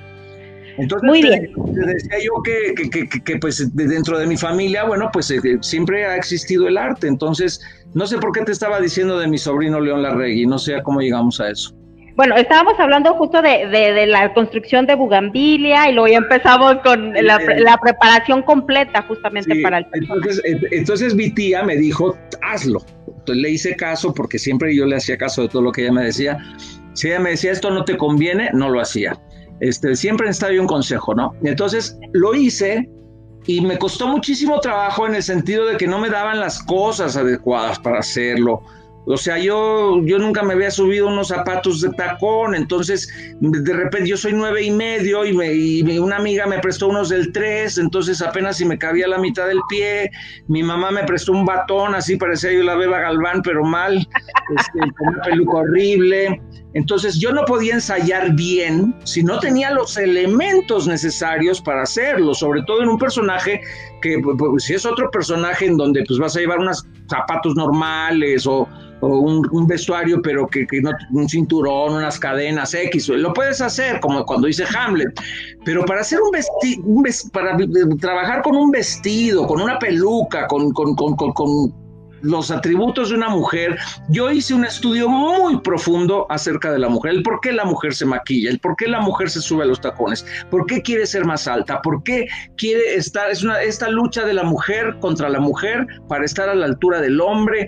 Entonces, Muy bien. decía yo que, pues dentro de mi familia, bueno, pues eh, siempre ha existido el arte. Entonces, no sé por qué te estaba diciendo de mi sobrino León Larregui, no sé cómo llegamos a eso. Bueno, estábamos hablando justo de, la construcción de Bugambilia y luego ya empezamos con la, preparación completa justamente para el entonces, entonces mi tía me dijo, hazlo. Entonces le hice caso porque siempre yo le hacía caso de todo lo que ella me decía. Si ella me decía esto no te conviene, no lo hacía. Este, siempre necesitaba un consejo, ¿no? Entonces lo hice y me costó muchísimo trabajo en el sentido de que no me daban las cosas adecuadas para hacerlo. O sea, yo, yo nunca me había subido unos zapatos de tacón, entonces de repente yo soy nueve y medio y, me, y una amiga me prestó unos del tres, entonces apenas si me cabía la mitad del pie, mi mamá me prestó un batón, así parecía yo la beba Galván, pero mal, este, con una peluca horrible. Entonces yo no podía ensayar bien si no tenía los elementos necesarios para hacerlo, sobre todo en un personaje que pues, si es otro personaje en donde pues vas a llevar unos zapatos normales o, un, vestuario pero que, no un cinturón, unas cadenas X, lo puedes hacer como cuando dice Hamlet, pero para hacer un vestido, para trabajar con un vestido, con una peluca, con, con, los atributos de una mujer, yo hice un estudio muy profundo acerca de la mujer, el por qué la mujer se maquilla, el por qué la mujer se sube a los tacones, por qué quiere ser más alta, por qué quiere estar, es una, esta lucha de la mujer contra la mujer para estar a la altura del hombre,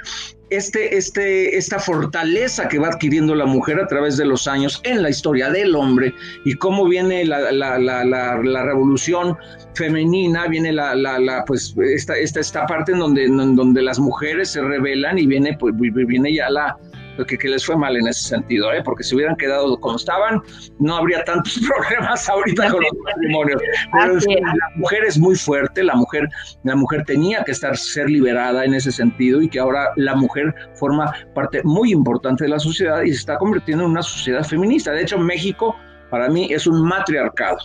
este, este, esta fortaleza que va adquiriendo la mujer a través de los años en la historia del hombre y cómo viene la, la, la, la revolución femenina, viene la, la, pues esta, esta, esta parte en donde, en donde las mujeres se rebelan y viene, pues, viene ya la, que, que, les fue mal en ese sentido, ¿eh? porque si hubieran quedado como estaban, no habría tantos problemas ahorita con los matrimonios. Pero la mujer es muy fuerte, la mujer, la mujer tenía que estar, ser liberada en ese sentido y que ahora la mujer forma parte muy importante de la sociedad y se está convirtiendo en una sociedad feminista. De hecho, México para mí es un matriarcado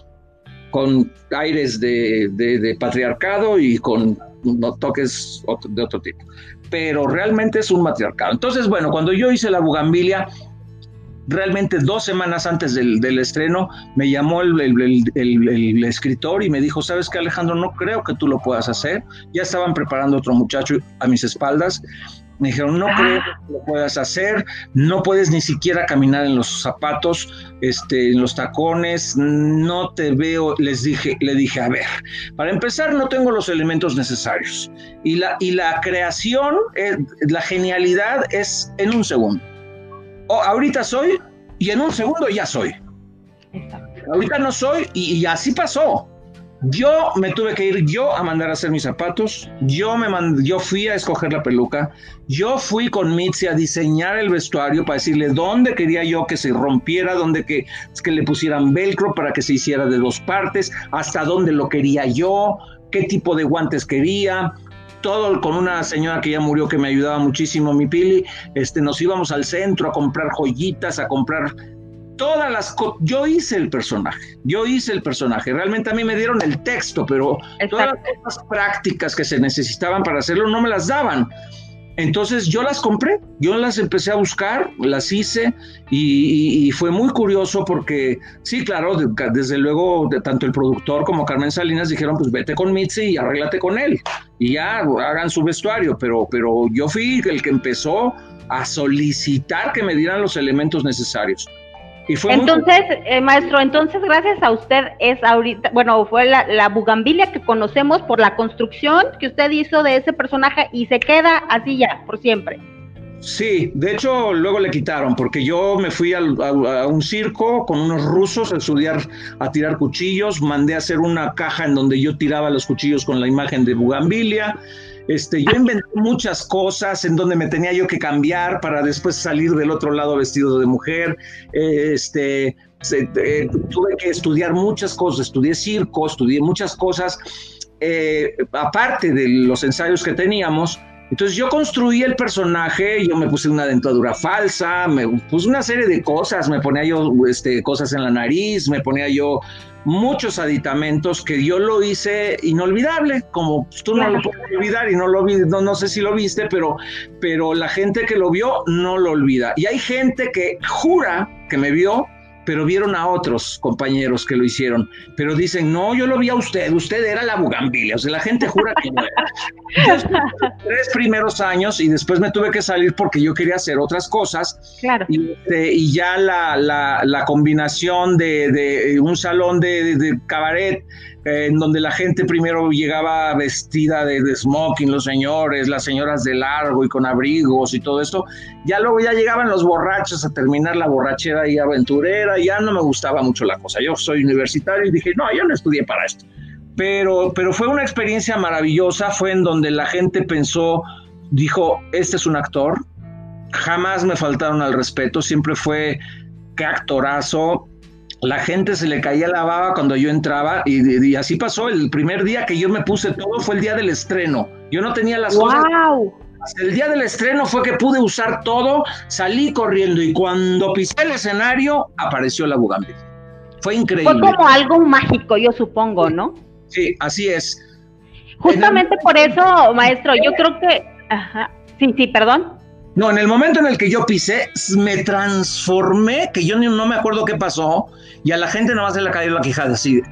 con aires de, de, patriarcado y con toques de otro tipo. Pero realmente es un matriarcado. Entonces, bueno, cuando yo hice la bugambilia, realmente dos semanas antes del, del estreno, me llamó el, el, el, escritor y me dijo, ¿sabes qué Alejandro? No creo que tú lo puedas hacer. Ya estaban preparando otro muchacho a mis espaldas me dijeron, no creo ah. que lo puedas hacer, no puedes ni siquiera caminar en los zapatos, este, en los tacones, no te veo, les dije, le dije, a ver, para empezar no tengo los elementos necesarios. Y la, y la creación, eh, la genialidad es en un segundo. O, ahorita soy y en un segundo ya soy. Ahorita no soy y, y así pasó. Yo me tuve que ir yo a mandar a hacer mis zapatos, yo, me yo fui a escoger la peluca, yo fui con Mitzi a diseñar el vestuario para decirle dónde quería yo que se rompiera, dónde que, que le pusieran velcro para que se hiciera de dos partes, hasta dónde lo quería yo, qué tipo de guantes quería, todo con una señora que ya murió que me ayudaba muchísimo, mi Pili, este, nos íbamos al centro a comprar joyitas, a comprar todas las yo hice el personaje, yo hice el personaje, realmente a mí me dieron el texto, pero todas las cosas prácticas que se necesitaban para hacerlo no me las daban. Entonces yo las compré, yo las empecé a buscar, las hice y, fue muy curioso porque sí, claro, desde luego tanto el productor como Carmen Salinas dijeron pues vete con Mitzi y arréglate con él y ya hagan su vestuario, pero, pero yo fui el que empezó a solicitar que me dieran los elementos necesarios entonces, eh, maestro, entonces gracias a usted es ahorita, bueno, fue la, la, bugambilia que conocemos por la construcción que usted hizo de ese personaje y se queda así ya, por siempre. Sí, de hecho luego le quitaron porque yo me fui a, un circo con unos rusos a estudiar a tirar cuchillos, mandé a hacer una caja en donde yo tiraba los cuchillos con la imagen de Bugambilia. Este, yo inventé muchas cosas en donde me tenía yo que cambiar para después salir del otro lado vestido de mujer. Este, eh, tuve que estudiar muchas cosas, estudié circo, estudié muchas cosas, eh, aparte de los ensayos que teníamos. Entonces yo construí el personaje, yo me puse una dentadura falsa, me puse una serie de cosas, me ponía yo este, cosas en la nariz, me ponía yo muchos aditamentos que yo lo hice inolvidable, como tú no lo puedes olvidar y no lo vi, no, no sé si lo viste, pero, pero la gente que lo vio no lo olvida. Y hay gente que jura que me vio pero vieron a otros compañeros que lo hicieron, pero dicen, no, yo lo vi a usted, usted era la bugambilia, o sea, la gente jura que no era. tres primeros años y después me tuve que salir porque yo quería hacer otras cosas. Claro. Y, este, ya la, la, combinación de, de, un salón de, de cabaret en donde la gente primero llegaba vestida de, smoking, los señores, las señoras de largo y con abrigos y todo esto, ya luego ya llegaban los borrachos a terminar la borrachera y aventurera, ya no me gustaba mucho la cosa. Yo soy universitario y dije, no, yo no estudié para esto. Pero, pero fue una experiencia maravillosa, fue en donde la gente pensó, dijo, este es un actor, jamás me faltaron al respeto, siempre fue qué actorazo, la gente se le caía la baba cuando yo entraba y, así pasó. El primer día que yo me puse todo fue el día del estreno. Yo no tenía las wow. cosas. El día del estreno fue que pude usar todo, salí corriendo y cuando pisé el escenario apareció la Bugambil. Fue increíble. Fue como algo mágico, yo supongo, ¿no? Sí, así es. Justamente por eso, maestro, yo creo que... Ajá. Sí, sí, perdón. No, en el momento en el que yo pisé, me transformé, que yo no me acuerdo qué pasó, y a la gente nada más se le cayó la quijada así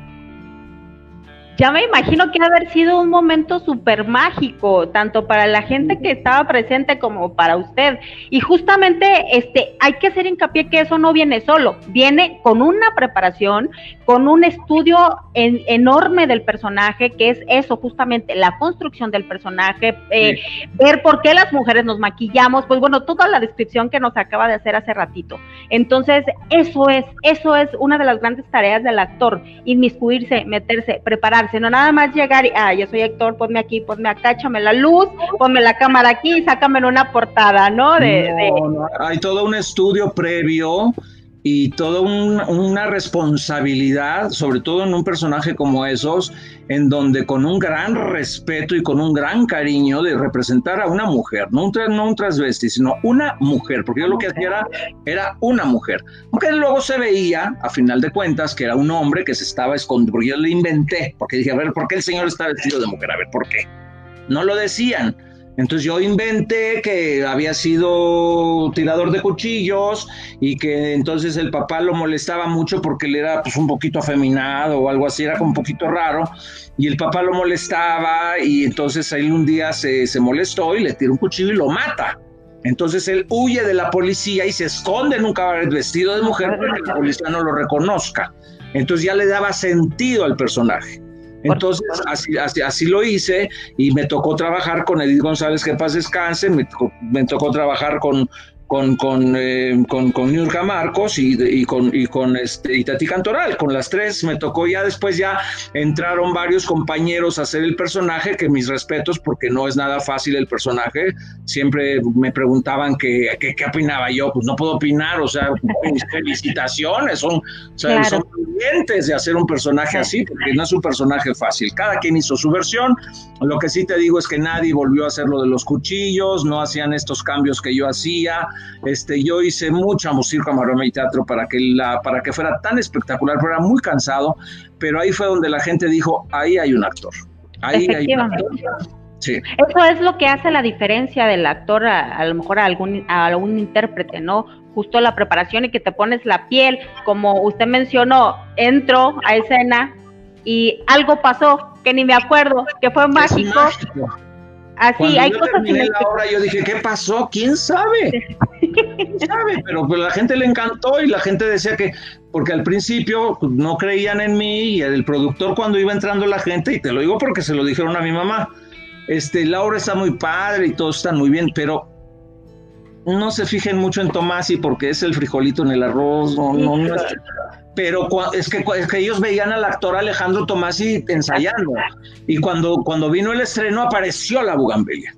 ya me imagino que ha haber sido un momento súper mágico, tanto para la gente que estaba presente como para usted. Y justamente este, hay que hacer hincapié que eso no viene solo, viene con una preparación, con un estudio enorme del personaje, que es eso, justamente la construcción del personaje, eh, ver por qué las mujeres nos maquillamos, pues bueno, toda la descripción que nos acaba de hacer hace ratito. Entonces, eso es, eso es una de las grandes tareas del actor, inmiscuirse, meterse, prepararse sino nada más llegar y, ah, yo soy actor, ponme aquí, ponme acá, échame la luz, ponme la cámara aquí y sácame en una portada, ¿no? De, Hay todo un estudio previo y toda una responsabilidad, sobre todo en un personaje como esos, en donde con un gran respeto y con un gran cariño de representar a una mujer, no un, no un transvesti, sino una mujer, porque yo lo que hacía era, era una mujer, aunque luego se veía, a final de cuentas, que era un hombre que se estaba escondiendo, porque yo le inventé, porque dije, a ver, ¿por qué el señor está vestido de mujer? A ver, ¿por qué? No lo decían, entonces yo inventé que había sido tirador de cuchillos y que entonces el papá lo molestaba mucho porque él era pues un poquito afeminado o algo así, era como un poquito raro. Y el papá lo molestaba y entonces él un día se, se molestó y le tira un cuchillo y lo mata. Entonces él huye de la policía y se esconde en un cabaret vestido de mujer para que la policía no lo reconozca. Entonces ya le daba sentido al personaje. Entonces, así, así, así, lo hice y me tocó trabajar con Edith González, que paz descanse, me me tocó trabajar con con, con, eh, con, con Nurka Marcos y, y, con, y con este, y Tati Cantoral. Con las tres me tocó ya después ya entraron varios compañeros a hacer el personaje, que mis respetos porque no es nada fácil el personaje. Siempre me preguntaban qué qué opinaba yo, pues no puedo opinar, o sea, mis felicitaciones, son, o sea, son clientes de hacer un personaje así, porque no es un personaje fácil. Cada quien hizo su versión. Lo que sí te digo es que nadie volvió a hacer lo de los cuchillos, no hacían estos cambios que yo hacía. Este, yo hice mucha música, maroma y teatro para que, la, para que fuera tan espectacular, pero era muy cansado, pero ahí fue donde la gente dijo, ahí hay un actor. Ahí hay un actor. Sí. Eso es lo que hace la diferencia del actor a, a, lo mejor a algún, a algún intérprete, ¿no? Justo la preparación y que te pones la piel, como usted mencionó, entro a escena y algo pasó que ni me acuerdo, que fue mágico. mágico. Así, hay cosas terminé la obra, yo dije, ¿qué pasó? ¿Quién sabe? ¿Quién sabe? Pero pues la gente le encantó y la gente decía que, porque al principio pues, no creían en mí y el productor cuando iba entrando la gente, y te lo digo porque se lo dijeron a mi mamá, este, la obra está muy padre y todos están muy bien, pero no se fijen mucho en Tomasi porque es el frijolito en el arroz, no, no, no es, pero es que, es que, ellos veían al actor Alejandro Tomasi ensayando y cuando, cuando vino el estreno apareció la bugambilia.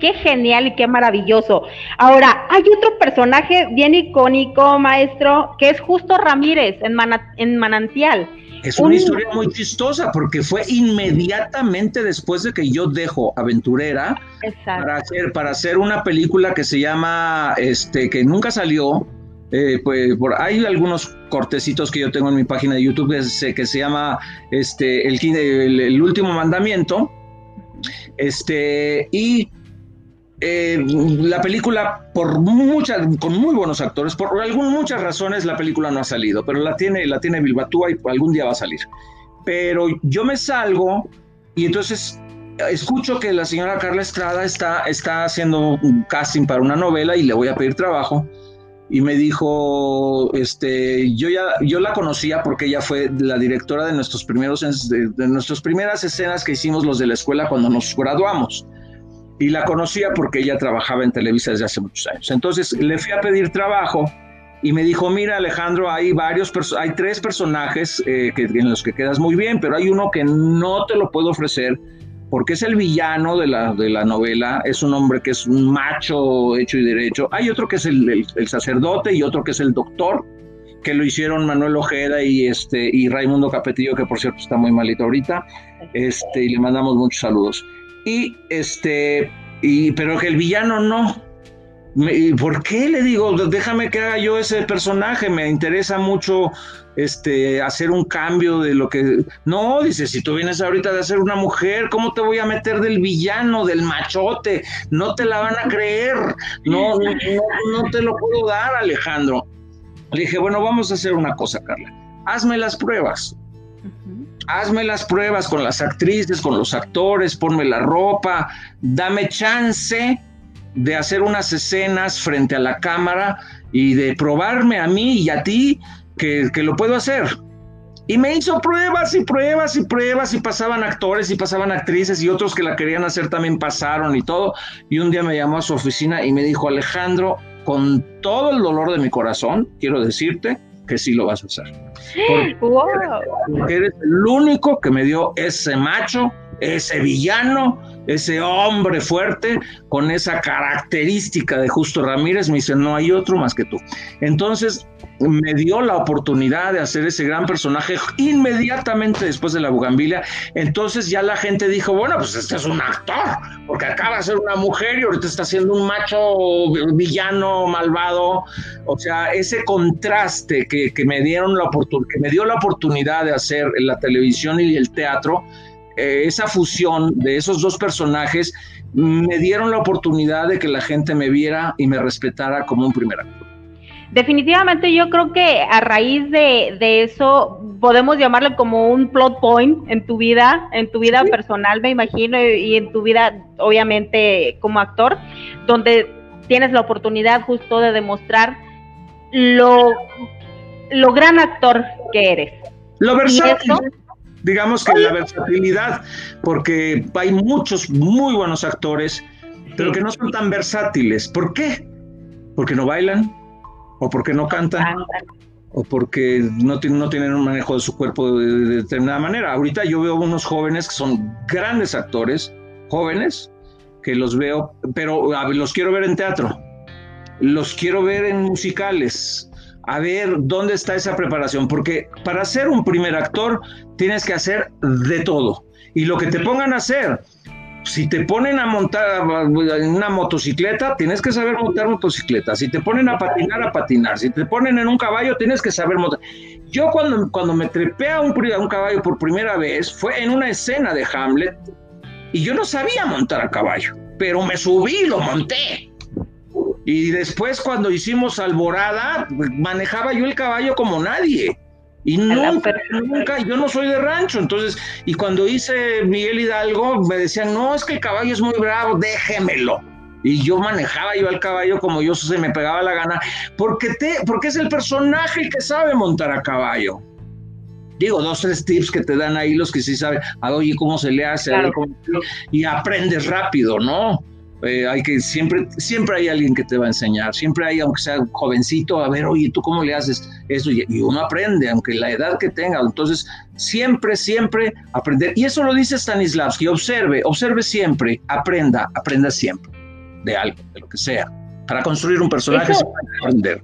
Qué genial y qué maravilloso. Ahora, hay otro personaje bien icónico, maestro, que es Justo Ramírez en, en Manantial. Es una historia muy chistosa porque fue inmediatamente después de que yo dejo Aventurera para hacer, para hacer una película que se llama, este, que nunca salió, eh, pues por, hay algunos cortecitos que yo tengo en mi página de YouTube que, que se llama este, el, el, último mandamiento. Este, y eh, la película, por muchas, con muy buenos actores, por algún, muchas razones la película no ha salido, pero la tiene, la tiene Bilbatúa y algún día va a salir. Pero yo me salgo y entonces escucho que la señora Carla Estrada está, está haciendo un casting para una novela y le voy a pedir trabajo y me dijo, este, yo ya, yo la conocía porque ella fue la directora de nuestros primeros, de, nuestras primeras escenas que hicimos los de la escuela cuando nos graduamos. Y la conocía porque ella trabajaba en Televisa desde hace muchos años. Entonces le fui a pedir trabajo y me dijo, mira Alejandro, hay varios, hay tres personajes eh, que, en los que quedas muy bien, pero hay uno que no te lo puedo ofrecer porque es el villano de la, de la novela, es un hombre que es un macho hecho y derecho. Hay otro que es el, el, sacerdote y otro que es el doctor, que lo hicieron Manuel Ojeda y, este, y Raimundo Capetillo, que por cierto está muy malito ahorita, este, y le mandamos muchos saludos. Y este, y, pero que el villano no, ¿Por qué le digo, déjame que haga yo ese personaje? Me interesa mucho este, hacer un cambio de lo que... No, dice, si tú vienes ahorita de ser una mujer, ¿cómo te voy a meter del villano, del machote? No te la van a creer, no, no, no, te lo puedo dar, Alejandro. Le dije, bueno, vamos a hacer una cosa, Carla. Hazme las pruebas. Hazme las pruebas con las actrices, con los actores, ponme la ropa, dame chance de hacer unas escenas frente a la cámara y de probarme a mí y a ti que, lo puedo hacer. Y me hizo pruebas y pruebas y pruebas y pasaban actores y pasaban actrices y otros que la querían hacer también pasaron y todo. Y un día me llamó a su oficina y me dijo, Alejandro, con todo el dolor de mi corazón, quiero decirte que sí lo vas a hacer. porque eres el único que me dio ese macho, ese villano, ese hombre fuerte con esa característica de Justo Ramírez, me dice, no hay otro más que tú. Entonces me dio la oportunidad de hacer ese gran personaje inmediatamente después de la Bugambilia. Entonces ya la gente dijo, bueno, pues este es un actor, porque acaba de ser una mujer y ahorita está siendo un macho villano, malvado. O sea, ese contraste que, que me dieron la oportunidad, que me dio la oportunidad de hacer en la televisión y el teatro, eh, esa fusión de esos dos personajes me dieron la oportunidad de que la gente me viera y me respetara como un primer actor. Definitivamente yo creo que a raíz de, eso podemos llamarlo como un plot point en tu vida, en tu vida personal me imagino y en tu vida obviamente como actor, donde tienes la oportunidad justo de demostrar lo, lo gran actor que eres. Lo versátil digamos que la versatilidad, porque hay muchos muy buenos actores, pero que no son tan versátiles. ¿Por qué? Porque no bailan, o porque no cantan, o porque no, no tienen un manejo de su cuerpo de, de, determinada manera. Ahorita yo veo unos jóvenes que son grandes actores, jóvenes, que los veo, pero los quiero ver en teatro, los quiero ver en musicales, a ver dónde está esa preparación, porque para ser un primer actor tienes que hacer de todo. Y lo que te pongan a hacer, si te ponen a montar una motocicleta, tienes que saber montar motocicleta. Si te ponen a patinar, a patinar. Si te ponen en un caballo, tienes que saber montar. Yo cuando, cuando me trepé a un, a un caballo por primera vez, fue en una escena de Hamlet, y yo no sabía montar a caballo, pero me subí y lo monté. Y después cuando hicimos Alborada, manejaba yo el caballo como nadie. Y nunca, nunca, yo no soy de rancho, entonces, y cuando hice Miguel Hidalgo, me decían, no, es que el caballo es muy bravo, déjemelo. Y yo manejaba yo el caballo como yo se me pegaba la gana, porque, te, porque es el personaje que sabe montar a caballo. Digo, dos, tres tips que te dan ahí los que sí saben, a oye, cómo se le hace, y aprendes rápido, ¿no? Eh, hay que siempre, siempre hay alguien que te va a enseñar, siempre hay, aunque sea jovencito, a ver, oye, ¿tú cómo le haces eso? Y, uno aprende, aunque la edad que tenga. Entonces, siempre, siempre aprender. Y eso lo dice Stanislavski, observe, observe siempre, aprenda, aprenda siempre de algo, de lo que sea. Para construir un personaje se puede aprender.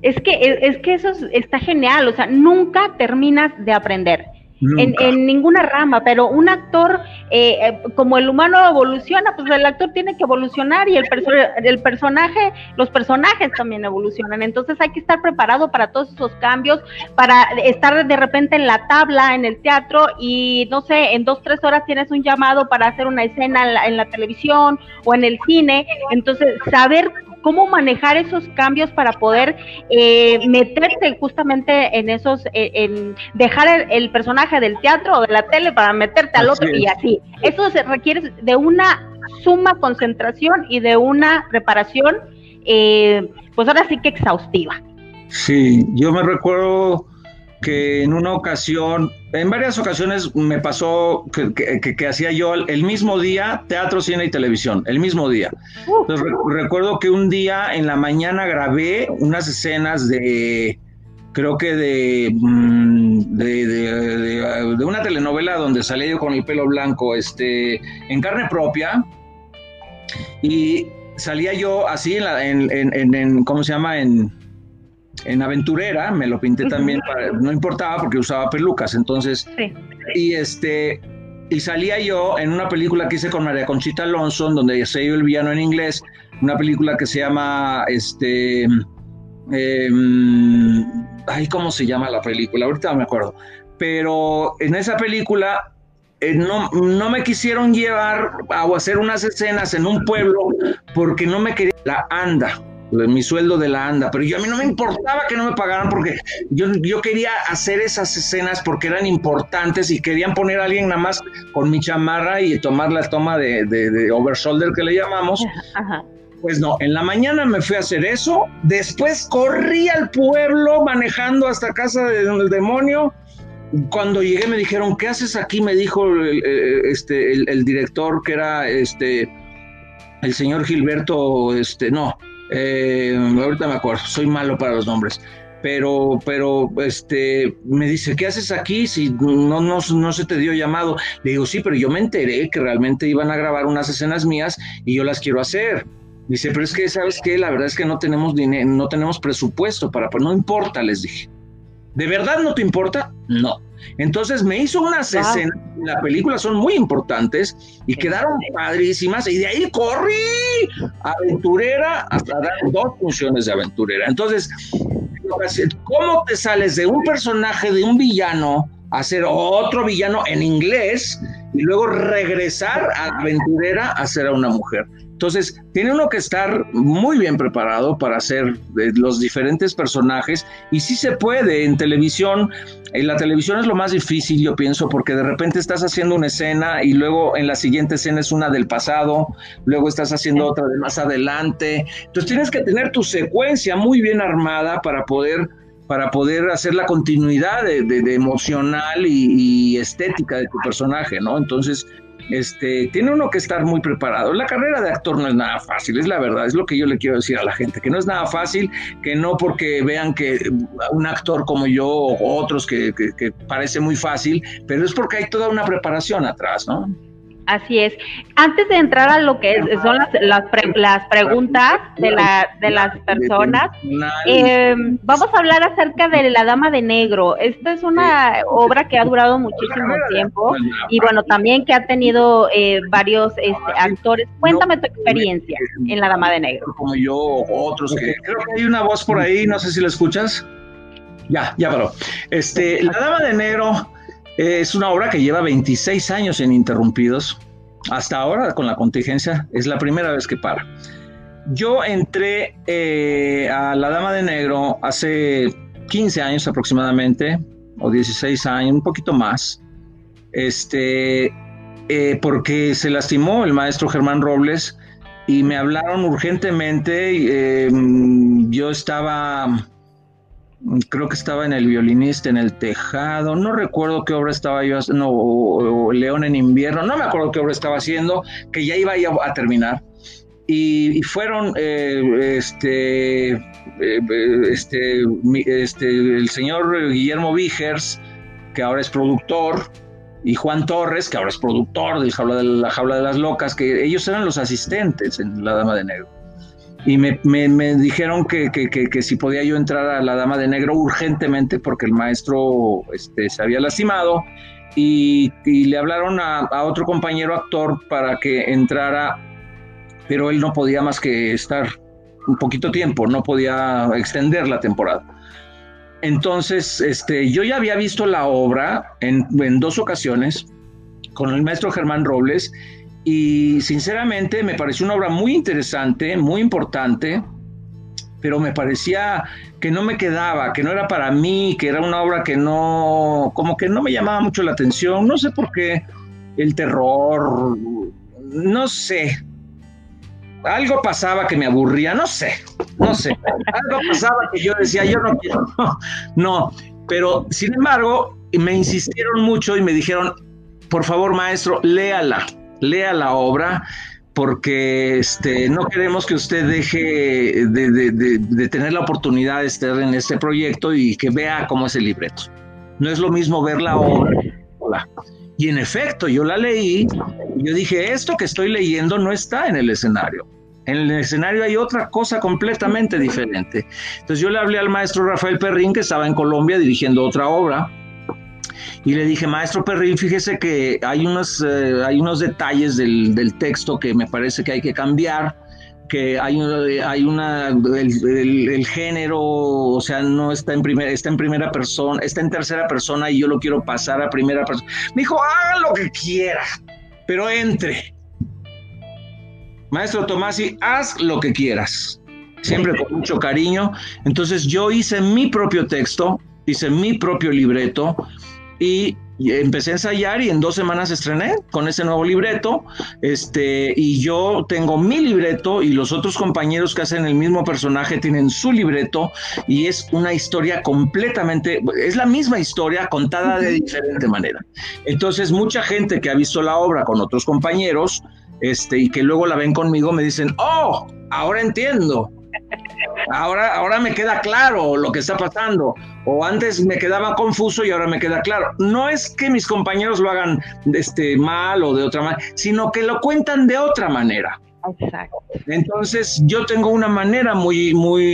Es que, es que eso está genial, o sea, nunca terminas de aprender en, ninguna rama, pero un actor, eh, eh, como el humano evoluciona, pues el actor tiene que evolucionar y el, el personaje, los personajes también evolucionan. Entonces hay que estar preparado para todos esos cambios, para estar de repente en la tabla, en el teatro y no sé, en dos, tres horas tienes un llamado para hacer una escena en la, en la televisión o en el cine. Entonces, saber cómo manejar esos cambios para poder eh, meterte justamente en esos, eh, en dejar el, personaje del teatro o de la tele para meterte al otro y así. Eso se requiere de una suma concentración y de una preparación, eh, pues ahora sí que exhaustiva. Sí, yo me recuerdo que en una ocasión, en varias ocasiones me pasó que, hacía yo el mismo día teatro, cine y televisión, el mismo día. recuerdo que un día en la mañana grabé unas escenas de, creo que de, mm, de, de, de, una telenovela donde salía yo con el pelo blanco, este, en carne propia, y salía yo así en, la, en, en, en ¿cómo se llama? En, en aventurera, me lo pinté también, para, no importaba porque usaba pelucas, entonces, sí. y este, y salía yo en una película que hice con María Conchita Alonso, donde se yo el villano en inglés, una película que se llama, este, eh, ay, ¿cómo se llama la película? Ahorita no me acuerdo, pero en esa película eh, no, no, me quisieron llevar a hacer unas escenas en un pueblo porque no me quería la anda mi sueldo de la anda, pero yo a mí no me importaba que no me pagaran porque yo, yo quería hacer esas escenas porque eran importantes y querían poner a alguien nada más con mi chamarra y tomar la toma de, de, de overshoulder que le llamamos. Ajá. Pues no, en la mañana me fui a hacer eso, después corrí al pueblo manejando hasta casa del demonio. Cuando llegué me dijeron, ¿qué haces aquí? Me dijo el, este, el, el director que era este, el señor Gilberto, este, no, eh, ahorita me acuerdo, soy malo para los nombres, pero, pero, este, me dice, ¿qué haces aquí si no, no, no se te dio llamado? Le digo, sí, pero yo me enteré que realmente iban a grabar unas escenas mías y yo las quiero hacer. Dice, pero es que, ¿sabes qué? La verdad es que no tenemos dinero, no tenemos presupuesto para, pues no importa, les dije. ¿De verdad no te importa? No. Entonces me hizo unas wow. escenas en la película, son muy importantes y quedaron padrísimas. Y de ahí corrí aventurera hasta dar dos funciones de aventurera. Entonces, ¿cómo te sales de un personaje, de un villano, a ser otro villano en inglés y luego regresar a aventurera a ser a una mujer? Entonces, tiene uno que estar muy bien preparado para hacer los diferentes personajes y sí se puede en televisión. En la televisión es lo más difícil, yo pienso, porque de repente estás haciendo una escena y luego en la siguiente escena es una del pasado, luego estás haciendo otra de más adelante. Entonces, tienes que tener tu secuencia muy bien armada para poder para poder hacer la continuidad de, de, emocional y, estética de tu personaje, ¿no? Entonces, este, tiene uno que estar muy preparado. La carrera de actor no es nada fácil, es la verdad, es lo que yo le quiero decir a la gente, que no es nada fácil, que no porque vean que un actor como yo o otros que, que, que parece muy fácil, pero es porque hay toda una preparación atrás, ¿no? Así es. Antes de entrar a lo que es, son las, las, pre, las preguntas de, la, de las personas, eh, vamos a hablar acerca de La Dama de Negro. Esta es una obra que ha durado muchísimo tiempo y bueno, también que ha tenido eh, varios este, actores. Cuéntame tu experiencia en La Dama de Negro. Como yo otros que creo que hay una voz por ahí, no sé si la escuchas. Ya, ya paró. Este, La Dama de Negro es una obra que lleva 26 años ininterrumpidos. Hasta ahora, con la contingencia, es la primera vez que para. Yo entré eh, a La Dama de Negro hace 15 años aproximadamente, o 16 años, un poquito más, este, eh, porque se lastimó el maestro Germán Robles y me hablaron urgentemente. Eh, yo estaba creo que estaba en El violinista en el tejado, no recuerdo qué obra estaba yo haciendo, o, o León en invierno, no me acuerdo qué obra estaba haciendo, que ya iba a terminar. Y, fueron eh, este, eh, este, este, el señor Guillermo Vigers, que ahora es productor, y Juan Torres, que ahora es productor de, la jaula de las locas, que ellos eran los asistentes en La Dama de Negro y me, me, dijeron que, que, que, que, si podía yo entrar a la Dama de Negro urgentemente porque el maestro este, se había lastimado y, y le hablaron a, a, otro compañero actor para que entrara, pero él no podía más que estar un poquito tiempo, no podía extender la temporada. Entonces, este, yo ya había visto la obra en, en dos ocasiones con el maestro Germán Robles y sinceramente me pareció una obra muy interesante, muy importante, pero me parecía que no me quedaba, que no era para mí, que era una obra que no, como que no me llamaba mucho la atención, no sé por qué, el terror, no sé, algo pasaba que me aburría, no sé, no sé, algo pasaba que yo decía, yo no quiero, no, no, pero sin embargo, me insistieron mucho y me dijeron, por favor maestro, léala lea la obra porque este, no queremos que usted deje de, tener la oportunidad de estar en este proyecto y que vea cómo es el libreto. No es lo mismo ver la obra. Y en efecto, yo la leí y yo dije, esto que estoy leyendo no está en el escenario. En el escenario hay otra cosa completamente diferente. Entonces yo le hablé al maestro Rafael Perrín, que estaba en Colombia dirigiendo otra obra, y le dije, maestro Perrín, fíjese que hay unos, eh, hay unos detalles del, del, texto que me parece que hay que cambiar, que hay, hay una, el, el, género, o sea, no está en, primera, está en primera persona, está en tercera persona y yo lo quiero pasar a primera persona. Me dijo, haga lo que quiera, pero entre. Maestro Tomasi, haz lo que quieras, siempre con mucho cariño. Entonces yo hice mi propio texto, hice mi propio libreto y empecé a ensayar y en dos semanas estrené con ese nuevo libreto. Este, y yo tengo mi libreto y los otros compañeros que hacen el mismo personaje tienen su libreto y es una historia completamente, es la misma historia contada de diferente manera. Entonces, mucha gente que ha visto la obra con otros compañeros, este, y que luego la ven conmigo, me dicen, oh, ahora entiendo. Ahora, ahora me queda claro lo que está pasando. O antes me quedaba confuso y ahora me queda claro. No es que mis compañeros lo hagan este, mal o de otra manera, sino que lo cuentan de otra manera. Exacto. Entonces, yo tengo una manera muy, muy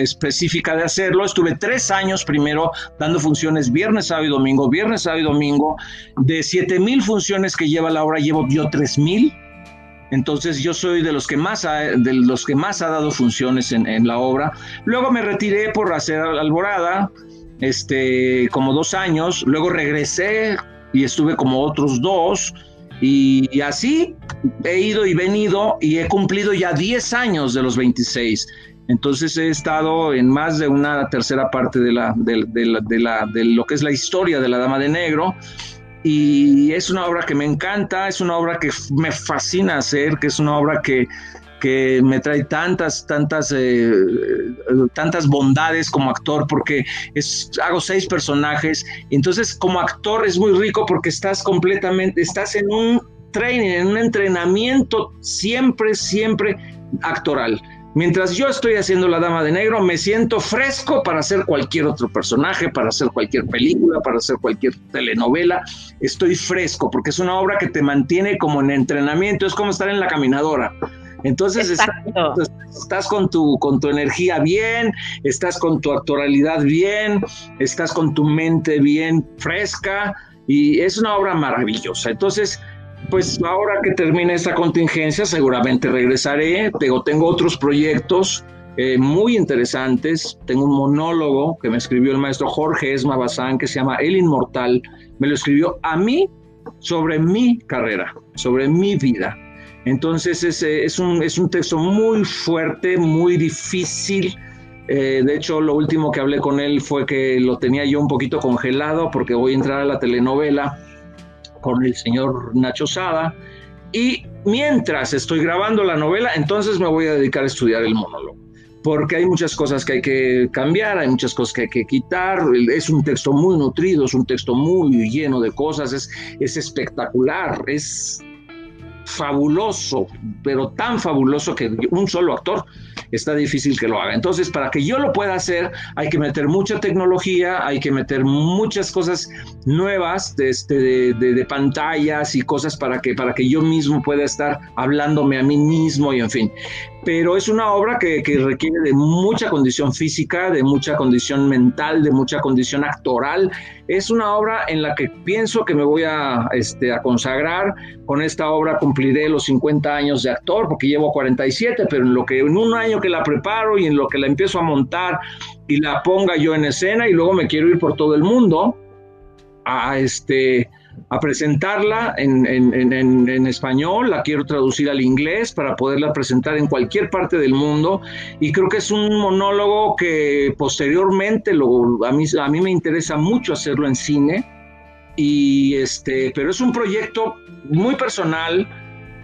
específica de hacerlo. Estuve tres años primero dando funciones viernes, sábado y domingo, viernes, sábado y domingo. De siete mil funciones que lleva la obra, llevo yo tres mil. Entonces yo soy de los que más ha, de los que más ha dado funciones en, la obra. Luego me retiré por hacer Alborada, este, como dos años. Luego regresé y estuve como otros dos. Y, así he ido y venido y he cumplido ya 10 años de los 26. Entonces he estado en más de una tercera parte de, la, de, la, de lo que es la historia de la Dama de Negro y es una obra que me encanta, es una obra que me fascina hacer, que es una obra que, me trae tantas, tantas, eh, tantas bondades como actor, porque es, hago seis personajes, entonces como actor es muy rico porque estás completamente, estás en un training, en un entrenamiento siempre, siempre actoral. Mientras yo estoy haciendo La Dama de Negro, me siento fresco para hacer cualquier otro personaje, para hacer cualquier película, para hacer cualquier telenovela. Estoy fresco porque es una obra que te mantiene como en entrenamiento, es como estar en la caminadora. Entonces estás, con, tu, con tu energía bien, estás con tu actualidad bien, estás con tu mente bien fresca y es una obra maravillosa. Entonces, pues ahora que termine esta contingencia, seguramente regresaré. Tengo, tengo otros proyectos eh, muy interesantes. Tengo un monólogo que me escribió el maestro Jorge Esma Bazán que se llama El Inmortal. Me lo escribió a mí sobre mi carrera, sobre mi vida. Entonces es, es, un, es un texto muy fuerte, muy difícil. Eh, de hecho, lo último que hablé con él fue que lo tenía yo un poquito congelado porque voy a entrar a la telenovela con el señor Nacho Sada. Y mientras estoy grabando la novela, entonces me voy a dedicar a estudiar el monólogo. Porque hay muchas cosas que hay que cambiar, hay muchas cosas que hay que quitar. Es un texto muy nutrido, es un texto muy lleno de cosas, es, es espectacular, es fabuloso, pero tan fabuloso que un solo actor está difícil que lo haga. Entonces, para que yo lo pueda hacer, hay que meter mucha tecnología, hay que meter muchas cosas nuevas de, este, de, pantallas y cosas para que, para que yo mismo pueda estar hablándome a mí mismo y en fin pero es una obra que, requiere de mucha condición física, de mucha condición mental, de mucha condición actoral. Es una obra en la que pienso que me voy a, este, a consagrar. Con esta obra cumpliré los 50 años de actor, porque llevo 47, pero en lo que en un año que la preparo y en lo que la empiezo a montar y la ponga yo en escena y luego me quiero ir por todo el mundo a este a presentarla en, en, español, la quiero traducir al inglés para poderla presentar en cualquier parte del mundo. Y creo que es un monólogo que posteriormente lo, a, mí, a mí me interesa mucho hacerlo en cine, y este, pero es un proyecto muy personal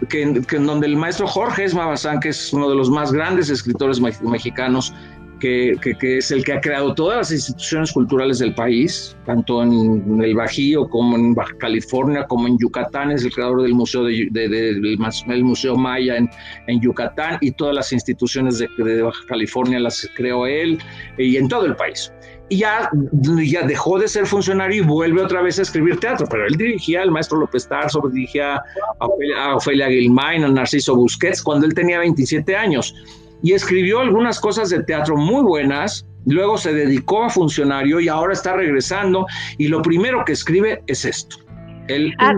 que, que en donde el maestro Jorge Esmabazán, que es uno de los más grandes escritores mexicanos, que, es el que ha creado todas las instituciones culturales del país, tanto en el Bajío como en Baja California, como en Yucatán, es el creador del Museo, de, del Museo Maya en, en, Yucatán y todas las instituciones de, Baja California las creó él y en todo el país. Y ya, ya dejó de ser funcionario y vuelve otra vez a escribir teatro, pero él dirigía al maestro López Tarso, dirigía a Ofelia, a Ofelia a Narciso Busquets, cuando él tenía 27 años y escribió algunas cosas de teatro muy buenas. Luego se dedicó a funcionario y ahora está regresando y lo primero que escribe es esto. El, ah,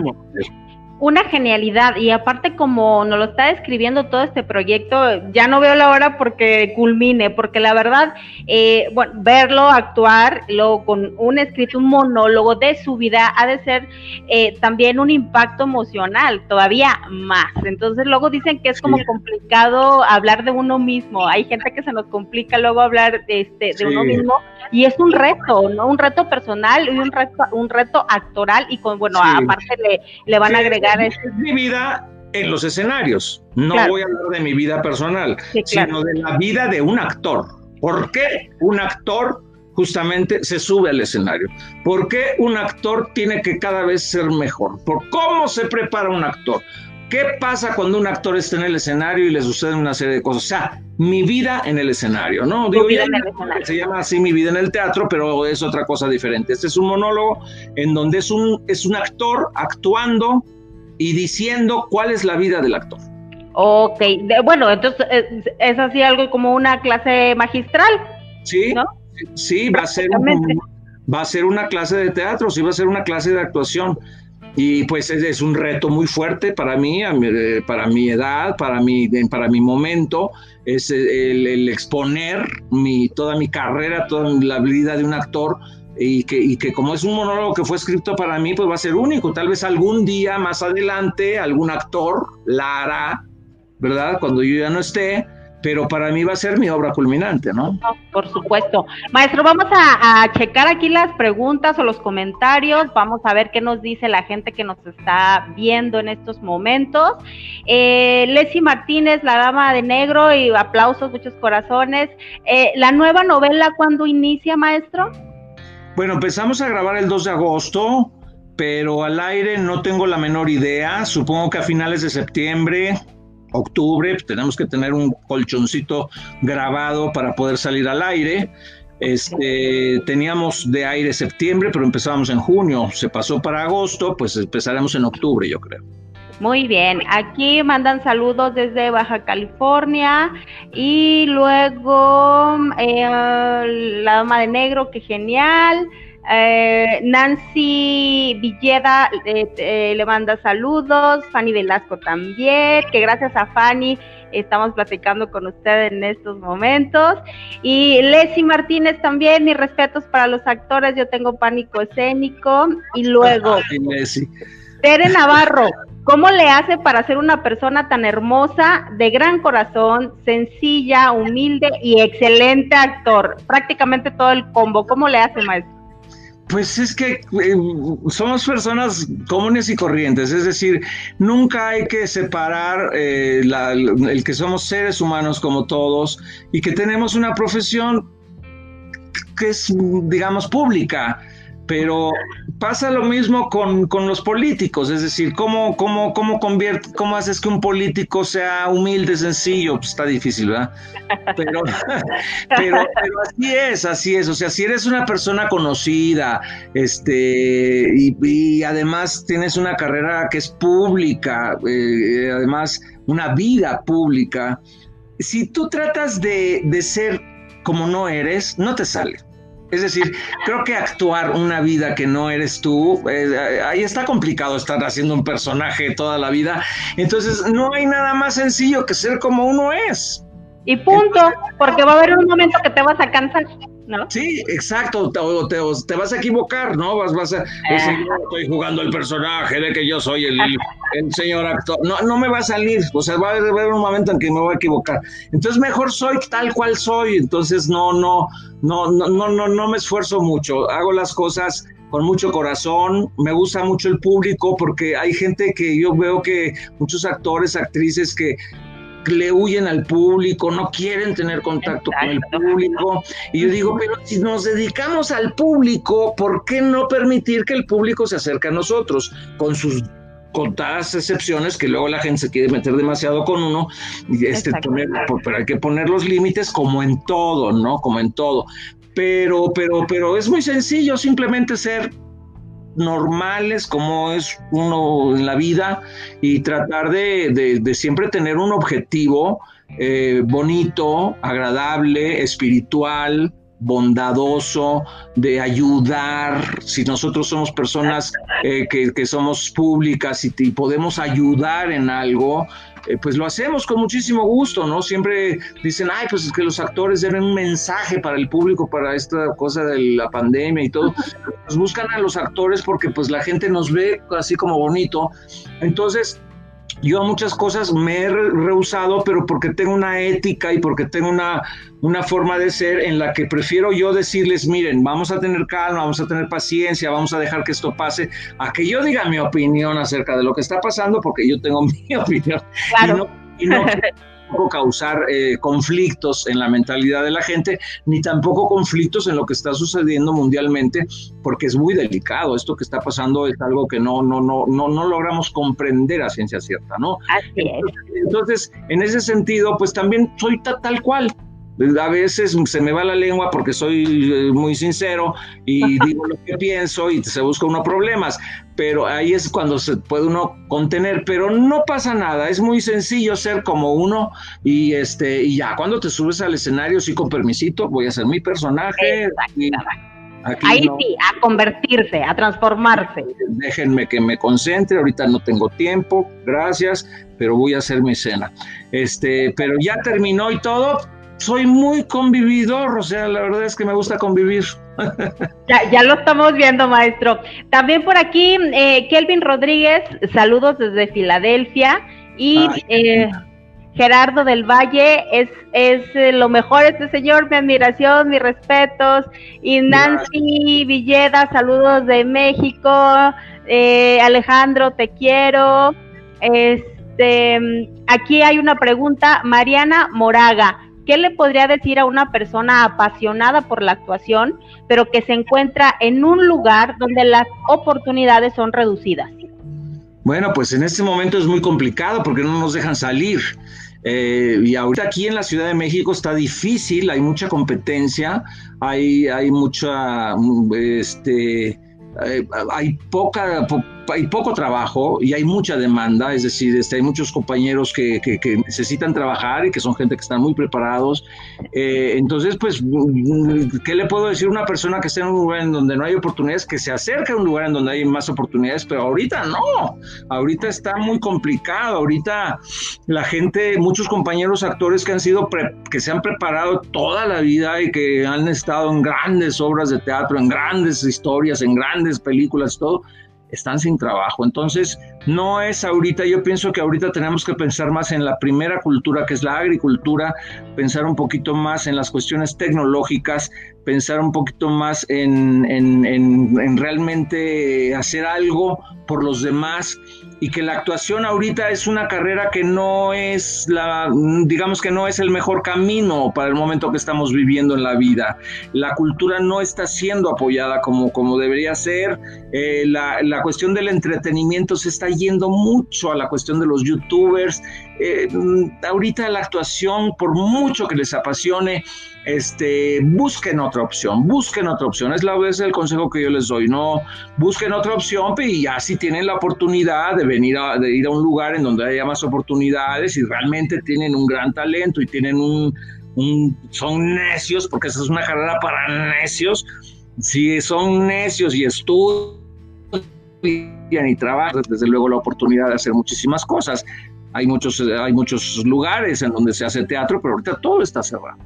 una genialidad y aparte como nos lo está describiendo todo este proyecto, ya no veo la hora porque culmine, porque la verdad, eh, bueno, verlo actuar, luego con un escrito, un monólogo de su vida, ha de ser eh, también un impacto emocional, todavía más. Entonces luego dicen que es como complicado hablar de uno mismo, hay gente que se nos complica luego hablar de, este, de uno mismo y es un reto, ¿no? Un reto personal y un reto, un reto actoral y con, bueno, aparte le, le van a agregar es mi vida en los escenarios. No voy a hablar de mi vida personal, sino de la vida de un actor. ¿Por qué un actor justamente se sube al escenario? ¿Por qué un actor tiene que cada vez ser mejor? ¿Por cómo se prepara un actor? ¿Qué pasa cuando un actor está en el escenario y le suceden una serie de cosas? O sea, mi vida en el escenario, ¿no? Digo, se llama así mi vida en el teatro, pero es otra cosa diferente. Este es un monólogo en donde es un, es un actor actuando y diciendo cuál es la vida del actor. Ok, bueno, entonces es, así algo como una clase magistral. Sí, sí, va a ser va a ser una clase de teatro, sí va a ser una clase de actuación. Y pues es, un reto muy fuerte para mí, eh, para mi edad, para mi, para mi momento, es el, el exponer mi, toda mi carrera, toda la vida de un actor y que, como es un monólogo que fue escrito para mí, pues va a ser único. Tal vez algún día más adelante algún actor la hará, ¿verdad? Cuando yo ya no esté, pero para mí va a ser mi obra culminante, ¿no? por supuesto. Maestro, vamos a, checar aquí las preguntas o los comentarios, vamos a ver qué nos dice la gente que nos está viendo en estos momentos. Eh, Leslie Martínez, La Dama de Negro, y aplausos, muchos corazones. Eh, ¿La nueva novela cuándo inicia, maestro? Bueno, empezamos a grabar el 2 de agosto, pero al aire no tengo la menor idea. Supongo que a finales de septiembre, octubre, tenemos que tener un colchoncito grabado para poder salir al aire. Este, teníamos de aire septiembre, pero empezábamos en junio. Se pasó para agosto, pues empezaremos en octubre, yo creo. Muy bien, aquí mandan saludos desde Baja California y luego eh, la dama de negro, que genial. Eh, Nancy Villeda eh, le manda saludos, Fanny Velasco también, que gracias a Fanny estamos platicando con usted en estos momentos. Y Leslie Martínez también, mis respetos para los actores, yo tengo pánico escénico. Y luego, Tere Navarro, ¿Cómo le hace para ser una persona tan hermosa, de gran corazón, sencilla, humilde y excelente actor? Prácticamente todo el combo. ¿Cómo le hace, maestro? Pues es que eh, somos personas comunes y corrientes, es decir, nunca hay que separar eh, el que somos seres humanos como todos y que tenemos una profesión que es, digamos, pública pero pasa lo mismo con, los políticos, es decir, ¿cómo, cómo, cómo, convierte, ¿cómo haces que un político sea humilde, sencillo? Pues está difícil, ¿verdad? Pero, pero, así es, así es, o sea, si eres una persona conocida, este, y, además tienes una carrera que es pública, eh, además una vida pública, si tú tratas de, de ser como no eres, no te sale. Es decir, creo que actuar una vida que no eres tú, eh, ahí está complicado estar haciendo un personaje toda la vida. Entonces, no hay nada más sencillo que ser como uno es. Y punto, porque va a haber un momento que te vas a cansar. ¿No? Sí, exacto, te, te, vas a equivocar, ¿no? Vas, vas a decir, ah. estoy jugando el personaje de que yo soy el, el, señor actor. No, no me va a salir, o sea, va a haber un momento en que me voy a equivocar. Entonces mejor soy tal cual soy, entonces no, no, no, no, no, no, no me esfuerzo mucho, hago las cosas con mucho corazón, me gusta mucho el público porque hay gente que yo veo que muchos actores, actrices que le huyen al público, no quieren tener contacto con el público. Y yo digo, pero si nos dedicamos al público, ¿por qué no permitir que el público se acerque a nosotros con sus contadas excepciones que luego la gente se quiere meter demasiado con uno, este, pero hay que poner los límites como en todo, ¿no? Como en todo. Pero, pero, pero es muy sencillo simplemente ser normales como es uno en la vida y tratar de, siempre tener un objetivo eh, bonito, agradable, espiritual, bondadoso, de ayudar, si nosotros somos personas eh, que, somos públicas y, podemos ayudar en algo, eh, pues lo hacemos con muchísimo gusto, ¿no? Siempre dicen, ay, pues es que los actores deben un mensaje para el público, para esta cosa de la pandemia y todo. Pues buscan a los actores porque pues la gente nos ve así como bonito. Entonces, yo a muchas cosas me he rehusado, pero porque tengo una ética y porque tengo una, una forma de ser en la que prefiero yo decirles, miren, vamos a tener calma, vamos a tener paciencia, vamos a dejar que esto pase, a que yo diga mi opinión acerca de lo que está pasando, porque yo tengo mi opinión. Claro. Y no, causar eh, conflictos en la mentalidad de la gente, ni tampoco conflictos en lo que está sucediendo mundialmente, porque es muy delicado. Esto que está pasando es algo que no, no, no, no, no logramos comprender a ciencia cierta, ¿no? Así es. Entonces, en ese sentido, pues también soy tal cual. A veces se me va la lengua porque soy eh, muy sincero y digo lo que pienso y se busca uno problemas, pero ahí es cuando se puede uno contener, pero no pasa nada, es muy sencillo ser como uno y este y ya cuando te subes al escenario sí con permisito, voy a ser mi personaje. Ahí sí, a convertirse, a transformarse. Déjenme que me concentre, ahorita no tengo tiempo, gracias, pero voy a hacer mi escena. Este, pero ya terminó y todo, soy muy convividor, o sea, la verdad es que me gusta convivir. Ya, ya lo estamos viendo, maestro. También por aquí, eh, Kelvin Rodríguez, saludos desde Filadelfia. Y eh, Gerardo del Valle, es, es eh, lo mejor este señor, mi admiración, mis respetos. Y Nancy Villeda, saludos de México. Alejandro, te quiero. Este, aquí hay una pregunta, Mariana Moraga. ¿Qué le podría decir a una persona apasionada por la actuación, pero que se encuentra en un lugar donde las oportunidades son reducidas? Bueno, pues en este momento es muy complicado porque no nos dejan salir. Eh, y ahorita aquí en la Ciudad de México está difícil, hay mucha competencia, hay, hay mucha, este, eh, hay poca, hay poco trabajo y hay mucha demanda, es decir, este, hay muchos compañeros que, necesitan trabajar y que son gente que están muy preparados. Eh, entonces, pues, ¿qué le puedo decir a una persona que está en un lugar en donde no hay oportunidades, que se acerque a un lugar en donde hay más oportunidades? Pero ahorita no, ahorita está muy complicado, ahorita la gente, muchos compañeros actores que han sido, que se han preparado toda la vida y que han estado en grandes obras de teatro, en grandes historias, en grandes películas, todo, están sin trabajo. Entonces, no es ahorita, yo pienso que ahorita tenemos que pensar más en la primera cultura, que es la agricultura, pensar un poquito más en las cuestiones tecnológicas, pensar un poquito más en, en realmente hacer algo por los demás y que la actuación ahorita es una carrera que no es la, digamos que no es el mejor camino para el momento que estamos viviendo en la vida. La cultura no está siendo apoyada como, como debería ser. Eh, la, la, cuestión del entretenimiento se está yendo mucho a la cuestión de los youtubers. Eh, ahorita la actuación, por mucho que les apasione, este, busquen otra opción, busquen otra opción. Es la vez el consejo que yo les doy, no busquen otra opción y ya si tienen la oportunidad de venir de ir a un lugar en donde haya más oportunidades y realmente tienen un gran talento y tienen un, son necios, porque esa es una carrera para necios. Si son necios y estudian y trabajan, desde luego la oportunidad de hacer muchísimas cosas. Hay muchos, hay muchos lugares en donde se hace teatro, pero ahorita todo está cerrado.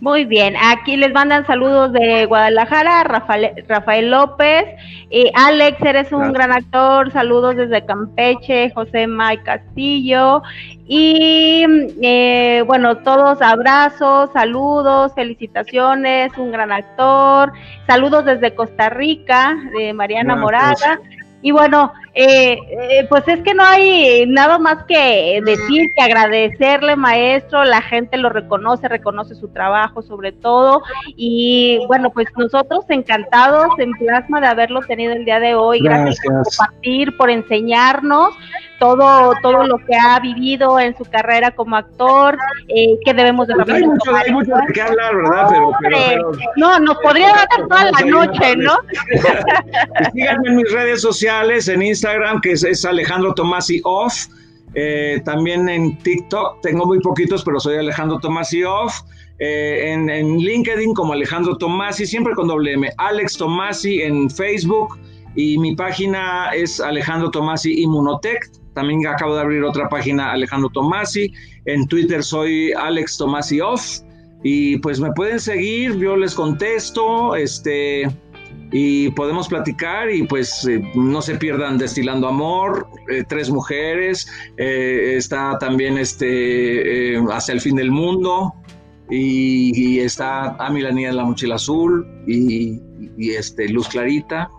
Muy bien, aquí les mandan saludos de Guadalajara, Rafael, Rafael López, y Alex, eres un gran actor, saludos desde Campeche, José May Castillo, y eh, bueno, todos abrazos, saludos, felicitaciones, un gran actor, saludos desde Costa Rica, de Mariana Morada, Y bueno, eh, eh, pues es que no hay nada más que decir que agradecerle, maestro. La gente lo reconoce, reconoce su trabajo sobre todo. Y bueno, pues nosotros encantados en Plasma de haberlo tenido el día de hoy. Gracias, por compartir, por enseñarnos todo, todo lo que ha vivido en su carrera como actor, eh, que debemos de pues hay, mucho, hay mucho, de qué hablar, ¿verdad? Pero, pero, no, nos podría dar toda la noche, ¿no? Síganme en mis redes sociales, en Instagram, que es, Alejandro Tomasi Off. Eh, también en TikTok, tengo muy poquitos, pero soy Alejandro Tomasi Off. Eh, en, en, LinkedIn como Alejandro Tomasi, siempre con doble M. Alex Tomasi en Facebook y mi página es Alejandro Tomasi Inmunotech. También acabo de abrir otra página Alejandro Tomasi. En Twitter soy Alex Tomasi Off. Y pues me pueden seguir, yo les contesto, este, y podemos platicar y pues eh, no se pierdan Destilando Amor, eh, Tres Mujeres, eh, está también este Hacia el Fin del Mundo y, está A Milanía en la Mochila Azul y, este Luz Clarita.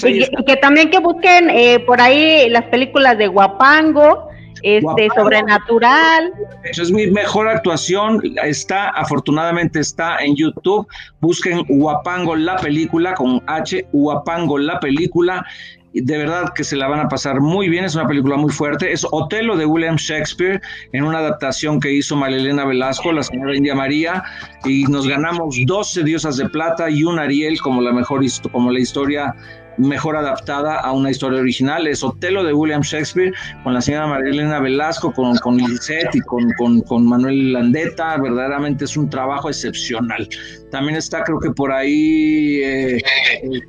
Pues y, que también que busquen por ahí las películas de Guapango, este, sobrenatural. Eso es mi mejor actuación. Está, afortunadamente está en YouTube. Busquen Huapango la película con H, Huapango la película. De verdad que se la van a pasar muy bien. Es una película muy fuerte. Es Otelo de William Shakespeare en una adaptación que hizo Marilena Velasco, la señora India María. Y nos ganamos 12 diosas de plata y un Ariel como la mejor como la historia mejor adaptada a una historia original. Es Otelo de William Shakespeare, con la señora Marilena Velasco, con, con Lisette y con, con, Manuel Landeta. Verdaderamente es un trabajo excepcional. También está, creo que por ahí, eh,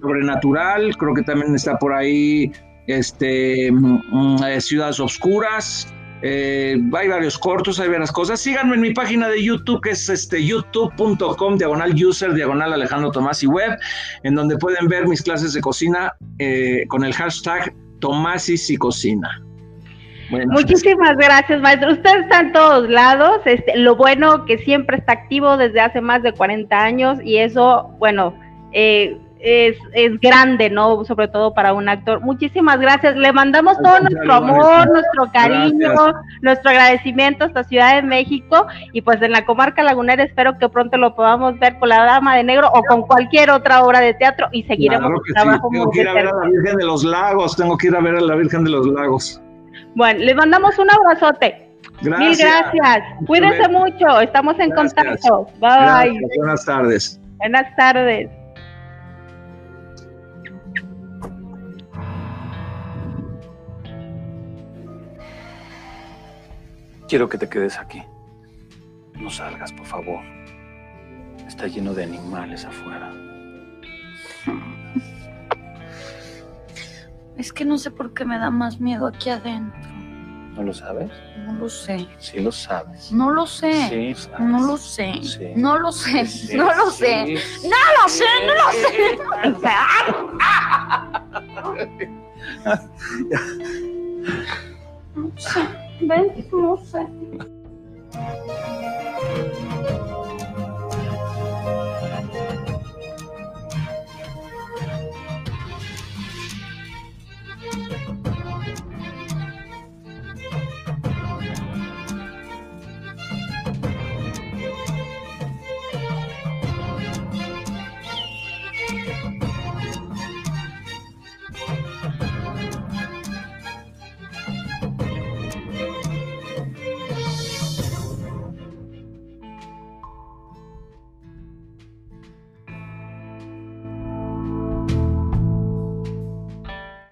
Sobrenatural, creo que también está por ahí este, mm, mm, eh, Ciudades Oscuras. Eh, hay varios cortos, hay varias cosas. Síganme en mi página de YouTube, que es este youtube.com, diagonal user, diagonal Alejandro Tomás y web, en donde pueden ver mis clases de cocina eh, con el hashtag Tomasis y Cocina. Muchísimas gracias, maestro. Usted está en todos lados. Este, lo bueno que siempre está activo desde hace más de 40 años y eso, bueno, eh, es, es grande, ¿no? Sobre todo para un actor. Muchísimas gracias. Le mandamos todo nuestro amor, nuestro cariño, nuestro agradecimiento hasta Ciudad de México y pues en la comarca lagunera espero que pronto lo podamos ver con La Dama de Negro o con cualquier otra obra de teatro y seguiremos trabajo Tengo que ir a ver a la Virgen de los Lagos, tengo que ir a ver a la Virgen de los Lagos. Bueno, le mandamos un abrazote. Mil gracias. Cuídense mucho. Estamos en contacto. Bye. Buenas tardes. Buenas tardes. Quiero que te quedes aquí. No salgas, por favor. Está lleno de animales afuera. Es que no sé por qué me da más miedo aquí adentro. ¿No lo sabes? No lo sé. Sí lo sabes. No lo sé. Sí, sabes. No lo sé. No lo sé. no lo sé. No lo sé. No lo sé. No sé. Ven, no sé. Ben, ben, ben, ben,